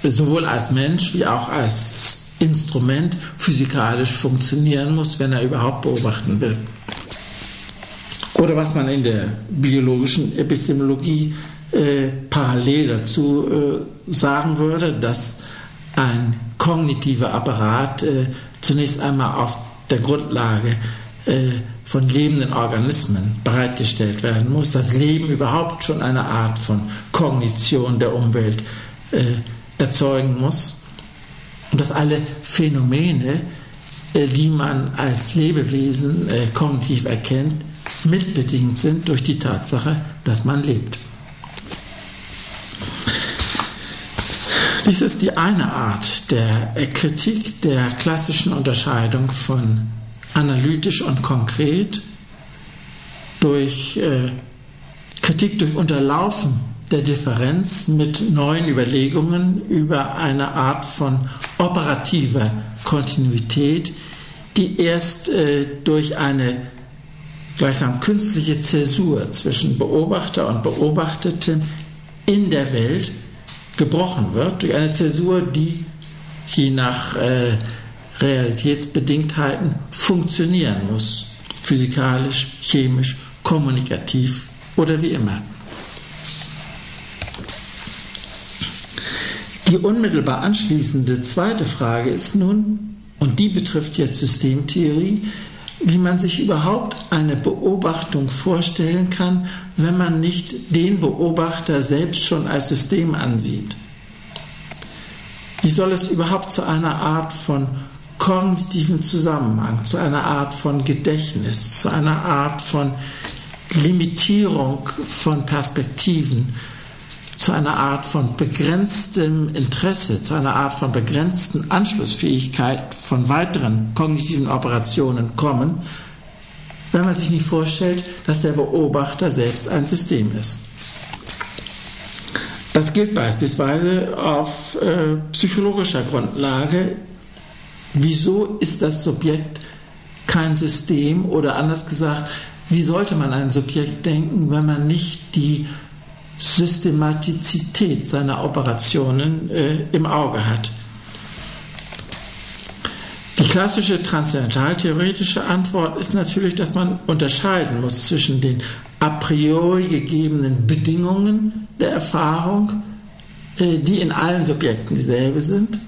sowohl als Mensch wie auch als Instrument physikalisch funktionieren muss, wenn er überhaupt beobachten will. Oder was man in der biologischen Epistemologie äh, parallel dazu äh, sagen würde, dass ein kognitiver Apparat äh, zunächst einmal auf der Grundlage äh, von lebenden Organismen bereitgestellt werden muss, das Leben überhaupt schon eine Art von Kognition der Umwelt äh, erzeugen muss und dass alle Phänomene, äh, die man als Lebewesen kognitiv erkennt, mitbedingt sind durch die Tatsache, dass man lebt. Dies ist die eine Art der Kritik der klassischen Unterscheidung von analytisch und konkret durch äh, Kritik durch Unterlaufen der Differenz mit neuen Überlegungen über eine Art von operativer Kontinuität, die erst äh, durch eine gleichsam künstliche Zäsur zwischen Beobachter und Beobachtetem in der Welt gebrochen wird durch eine Zäsur, die je nach äh, Realitätsbedingtheiten funktionieren muss. Physikalisch, chemisch, kommunikativ oder wie immer. Die unmittelbar anschließende zweite Frage ist nun, und die betrifft jetzt Systemtheorie, wie man sich überhaupt eine Beobachtung vorstellen kann, wenn man nicht den Beobachter selbst schon als System ansieht. Wie soll es überhaupt zu einer Art von kognitiven Zusammenhang, zu einer Art von Gedächtnis, zu einer Art von Limitierung von Perspektiven, zu einer Art von begrenztem Interesse, zu einer Art von begrenzten Anschlussfähigkeit von weiteren kognitiven Operationen kommen, wenn man sich nicht vorstellt, dass der Beobachter selbst ein System ist. Das gilt beispielsweise auf äh, psychologischer Grundlage. Wieso ist das Subjekt kein System oder anders gesagt, wie sollte man ein Subjekt denken, wenn man nicht die Systematizität seiner Operationen äh, im Auge hat. Die klassische transzendentaltheoretische Antwort ist natürlich, dass man unterscheiden muss zwischen den a priori gegebenen Bedingungen der Erfahrung, äh, die in allen Subjekten dieselbe sind,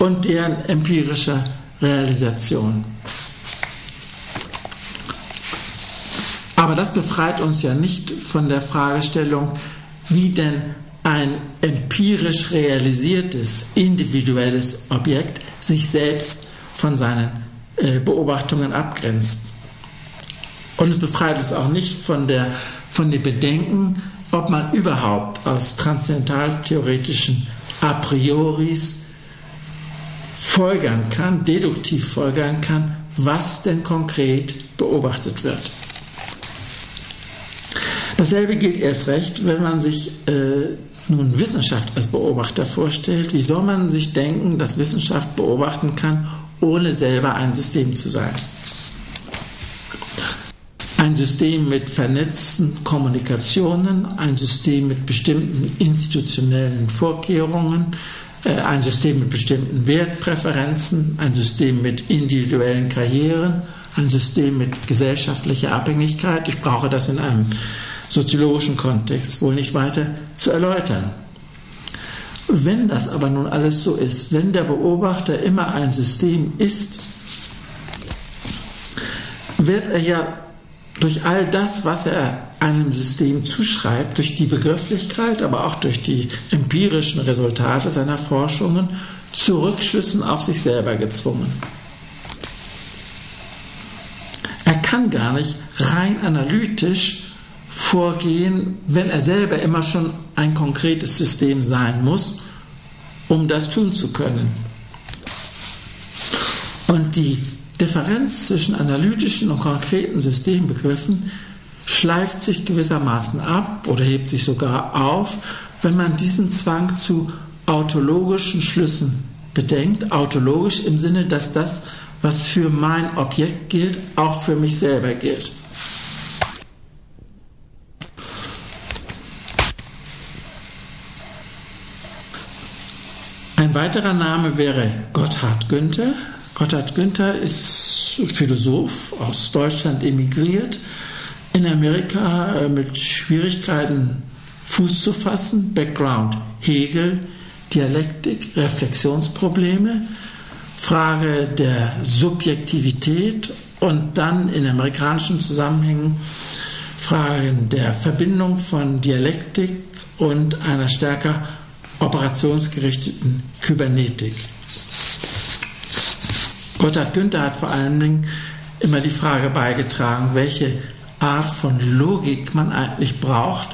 und deren empirischer Realisation. Aber das befreit uns ja nicht von der Fragestellung, wie denn ein empirisch realisiertes individuelles Objekt sich selbst von seinen äh, Beobachtungen abgrenzt. Und es befreit uns auch nicht von, der, von dem Bedenken, ob man überhaupt aus transzendentaltheoretischen A prioris folgern kann, deduktiv folgern kann, was denn konkret beobachtet wird. Dasselbe gilt erst recht, wenn man sich äh, nun Wissenschaft als Beobachter vorstellt. Wie soll man sich denken, dass Wissenschaft beobachten kann, ohne selber ein System zu sein? Ein System mit vernetzten Kommunikationen, ein System mit bestimmten institutionellen Vorkehrungen, äh, ein System mit bestimmten Wertpräferenzen, ein System mit individuellen Karrieren, ein System mit gesellschaftlicher Abhängigkeit. Ich brauche das in einem soziologischen Kontext wohl nicht weiter zu erläutern. Wenn das aber nun alles so ist, wenn der Beobachter immer ein System ist, wird er ja durch all das, was er einem System zuschreibt, durch die Begrifflichkeit, aber auch durch die empirischen Resultate seiner Forschungen, zu Rückschlüssen auf sich selber gezwungen. Er kann gar nicht rein analytisch vorgehen, wenn er selber immer schon ein konkretes System sein muss, um das tun zu können. Und die Differenz zwischen analytischen und konkreten Systembegriffen schleift sich gewissermaßen ab oder hebt sich sogar auf, wenn man diesen Zwang zu autologischen Schlüssen bedenkt. Autologisch im Sinne, dass das, was für mein Objekt gilt, auch für mich selber gilt. Weiterer Name wäre Gotthard Günther. Gotthard Günther ist Philosoph aus Deutschland emigriert, in Amerika äh, mit Schwierigkeiten Fuß zu fassen. Background Hegel, Dialektik, Reflexionsprobleme, Frage der Subjektivität und dann in amerikanischen Zusammenhängen Fragen der Verbindung von Dialektik und einer stärker operationsgerichteten Kybernetik. Gotthard Günther hat vor allen Dingen immer die Frage beigetragen, welche Art von Logik man eigentlich braucht,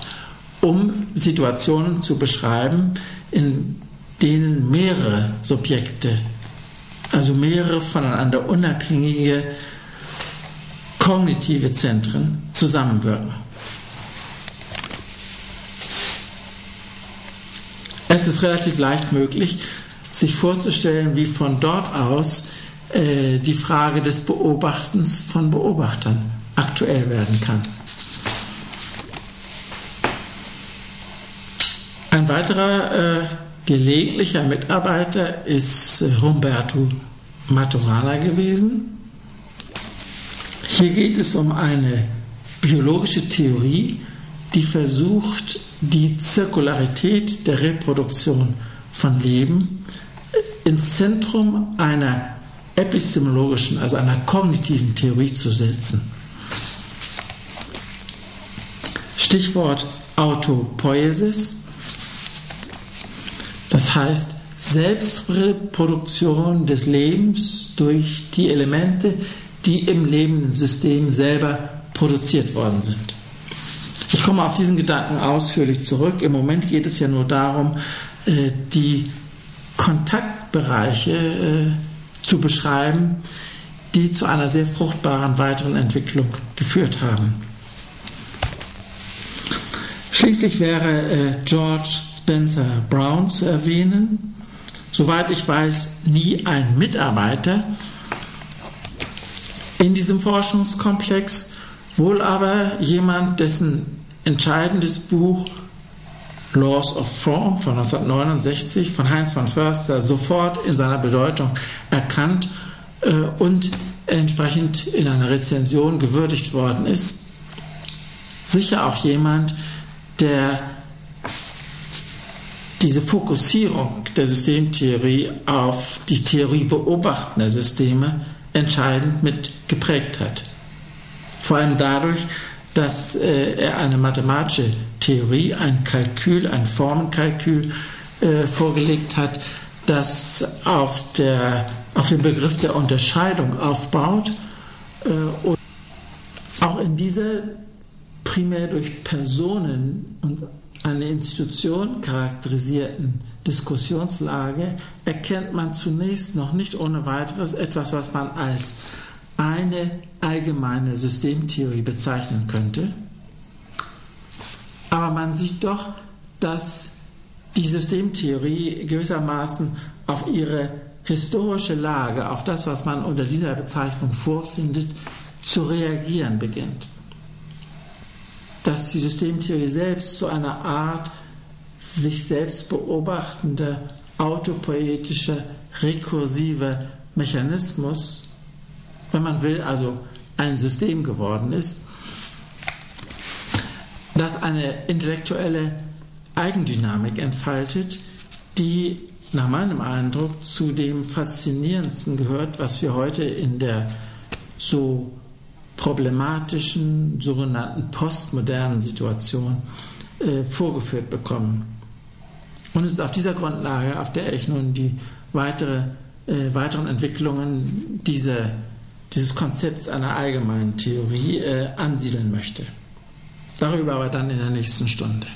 um Situationen zu beschreiben, in denen mehrere Subjekte, also mehrere voneinander unabhängige kognitive Zentren zusammenwirken. Es ist relativ leicht möglich, sich vorzustellen, wie von dort aus äh, die Frage des Beobachtens von Beobachtern aktuell werden kann. Ein weiterer äh, gelegentlicher Mitarbeiter ist äh, Humberto Maturana gewesen. Hier geht es um eine biologische Theorie, die versucht, die Zirkularität der Reproduktion von Leben ins Zentrum einer epistemologischen, also einer kognitiven Theorie zu setzen. Stichwort Autopoiesis, das heißt Selbstreproduktion des Lebens durch die Elemente, die im Lebenssystem selber produziert worden sind. Ich komme auf diesen Gedanken ausführlich zurück. Im Moment geht es ja nur darum, äh, die Kontaktbereiche äh, zu beschreiben, die zu einer sehr fruchtbaren weiteren Entwicklung geführt haben. Schließlich wäre äh, George Spencer Brown zu erwähnen. Soweit ich weiß, nie ein Mitarbeiter in diesem Forschungskomplex, wohl aber jemand, dessen entscheidendes Buch Laws of Form von 1969 von Heinz von Förster sofort in seiner Bedeutung erkannt äh, und entsprechend in einer Rezension gewürdigt worden ist. Sicher auch jemand, der diese Fokussierung der Systemtheorie auf die Theorie beobachtender Systeme entscheidend mit geprägt hat. Vor allem dadurch, dass äh, er eine mathematische Theorie, ein Kalkül, ein Formenkalkül äh, vorgelegt hat, das auf, der, auf dem Begriff der Unterscheidung aufbaut äh, und auch in dieser primär durch Personen und eine Institution charakterisierten Diskussionslage erkennt man zunächst noch nicht ohne weiteres etwas, was man als eine allgemeine Systemtheorie bezeichnen könnte. Aber man sieht doch, dass die Systemtheorie gewissermaßen auf ihre historische Lage, auf das, was man unter dieser Bezeichnung vorfindet, zu reagieren beginnt. Dass die Systemtheorie selbst zu einer Art sich selbst beobachtender autopoetischer, rekursiver Mechanismus, wenn man will, also ein System geworden ist, das eine intellektuelle Eigendynamik entfaltet, die nach meinem Eindruck zu dem Faszinierendsten gehört, was wir heute in der so problematischen sogenannten postmodernen Situation äh, vorgeführt bekommen. Und es ist auf dieser Grundlage, auf der ich nun die weitere, äh, weiteren Entwicklungen dieser, dieses Konzepts einer allgemeinen Theorie äh, ansiedeln möchte. Darüber aber dann in der nächsten Stunde.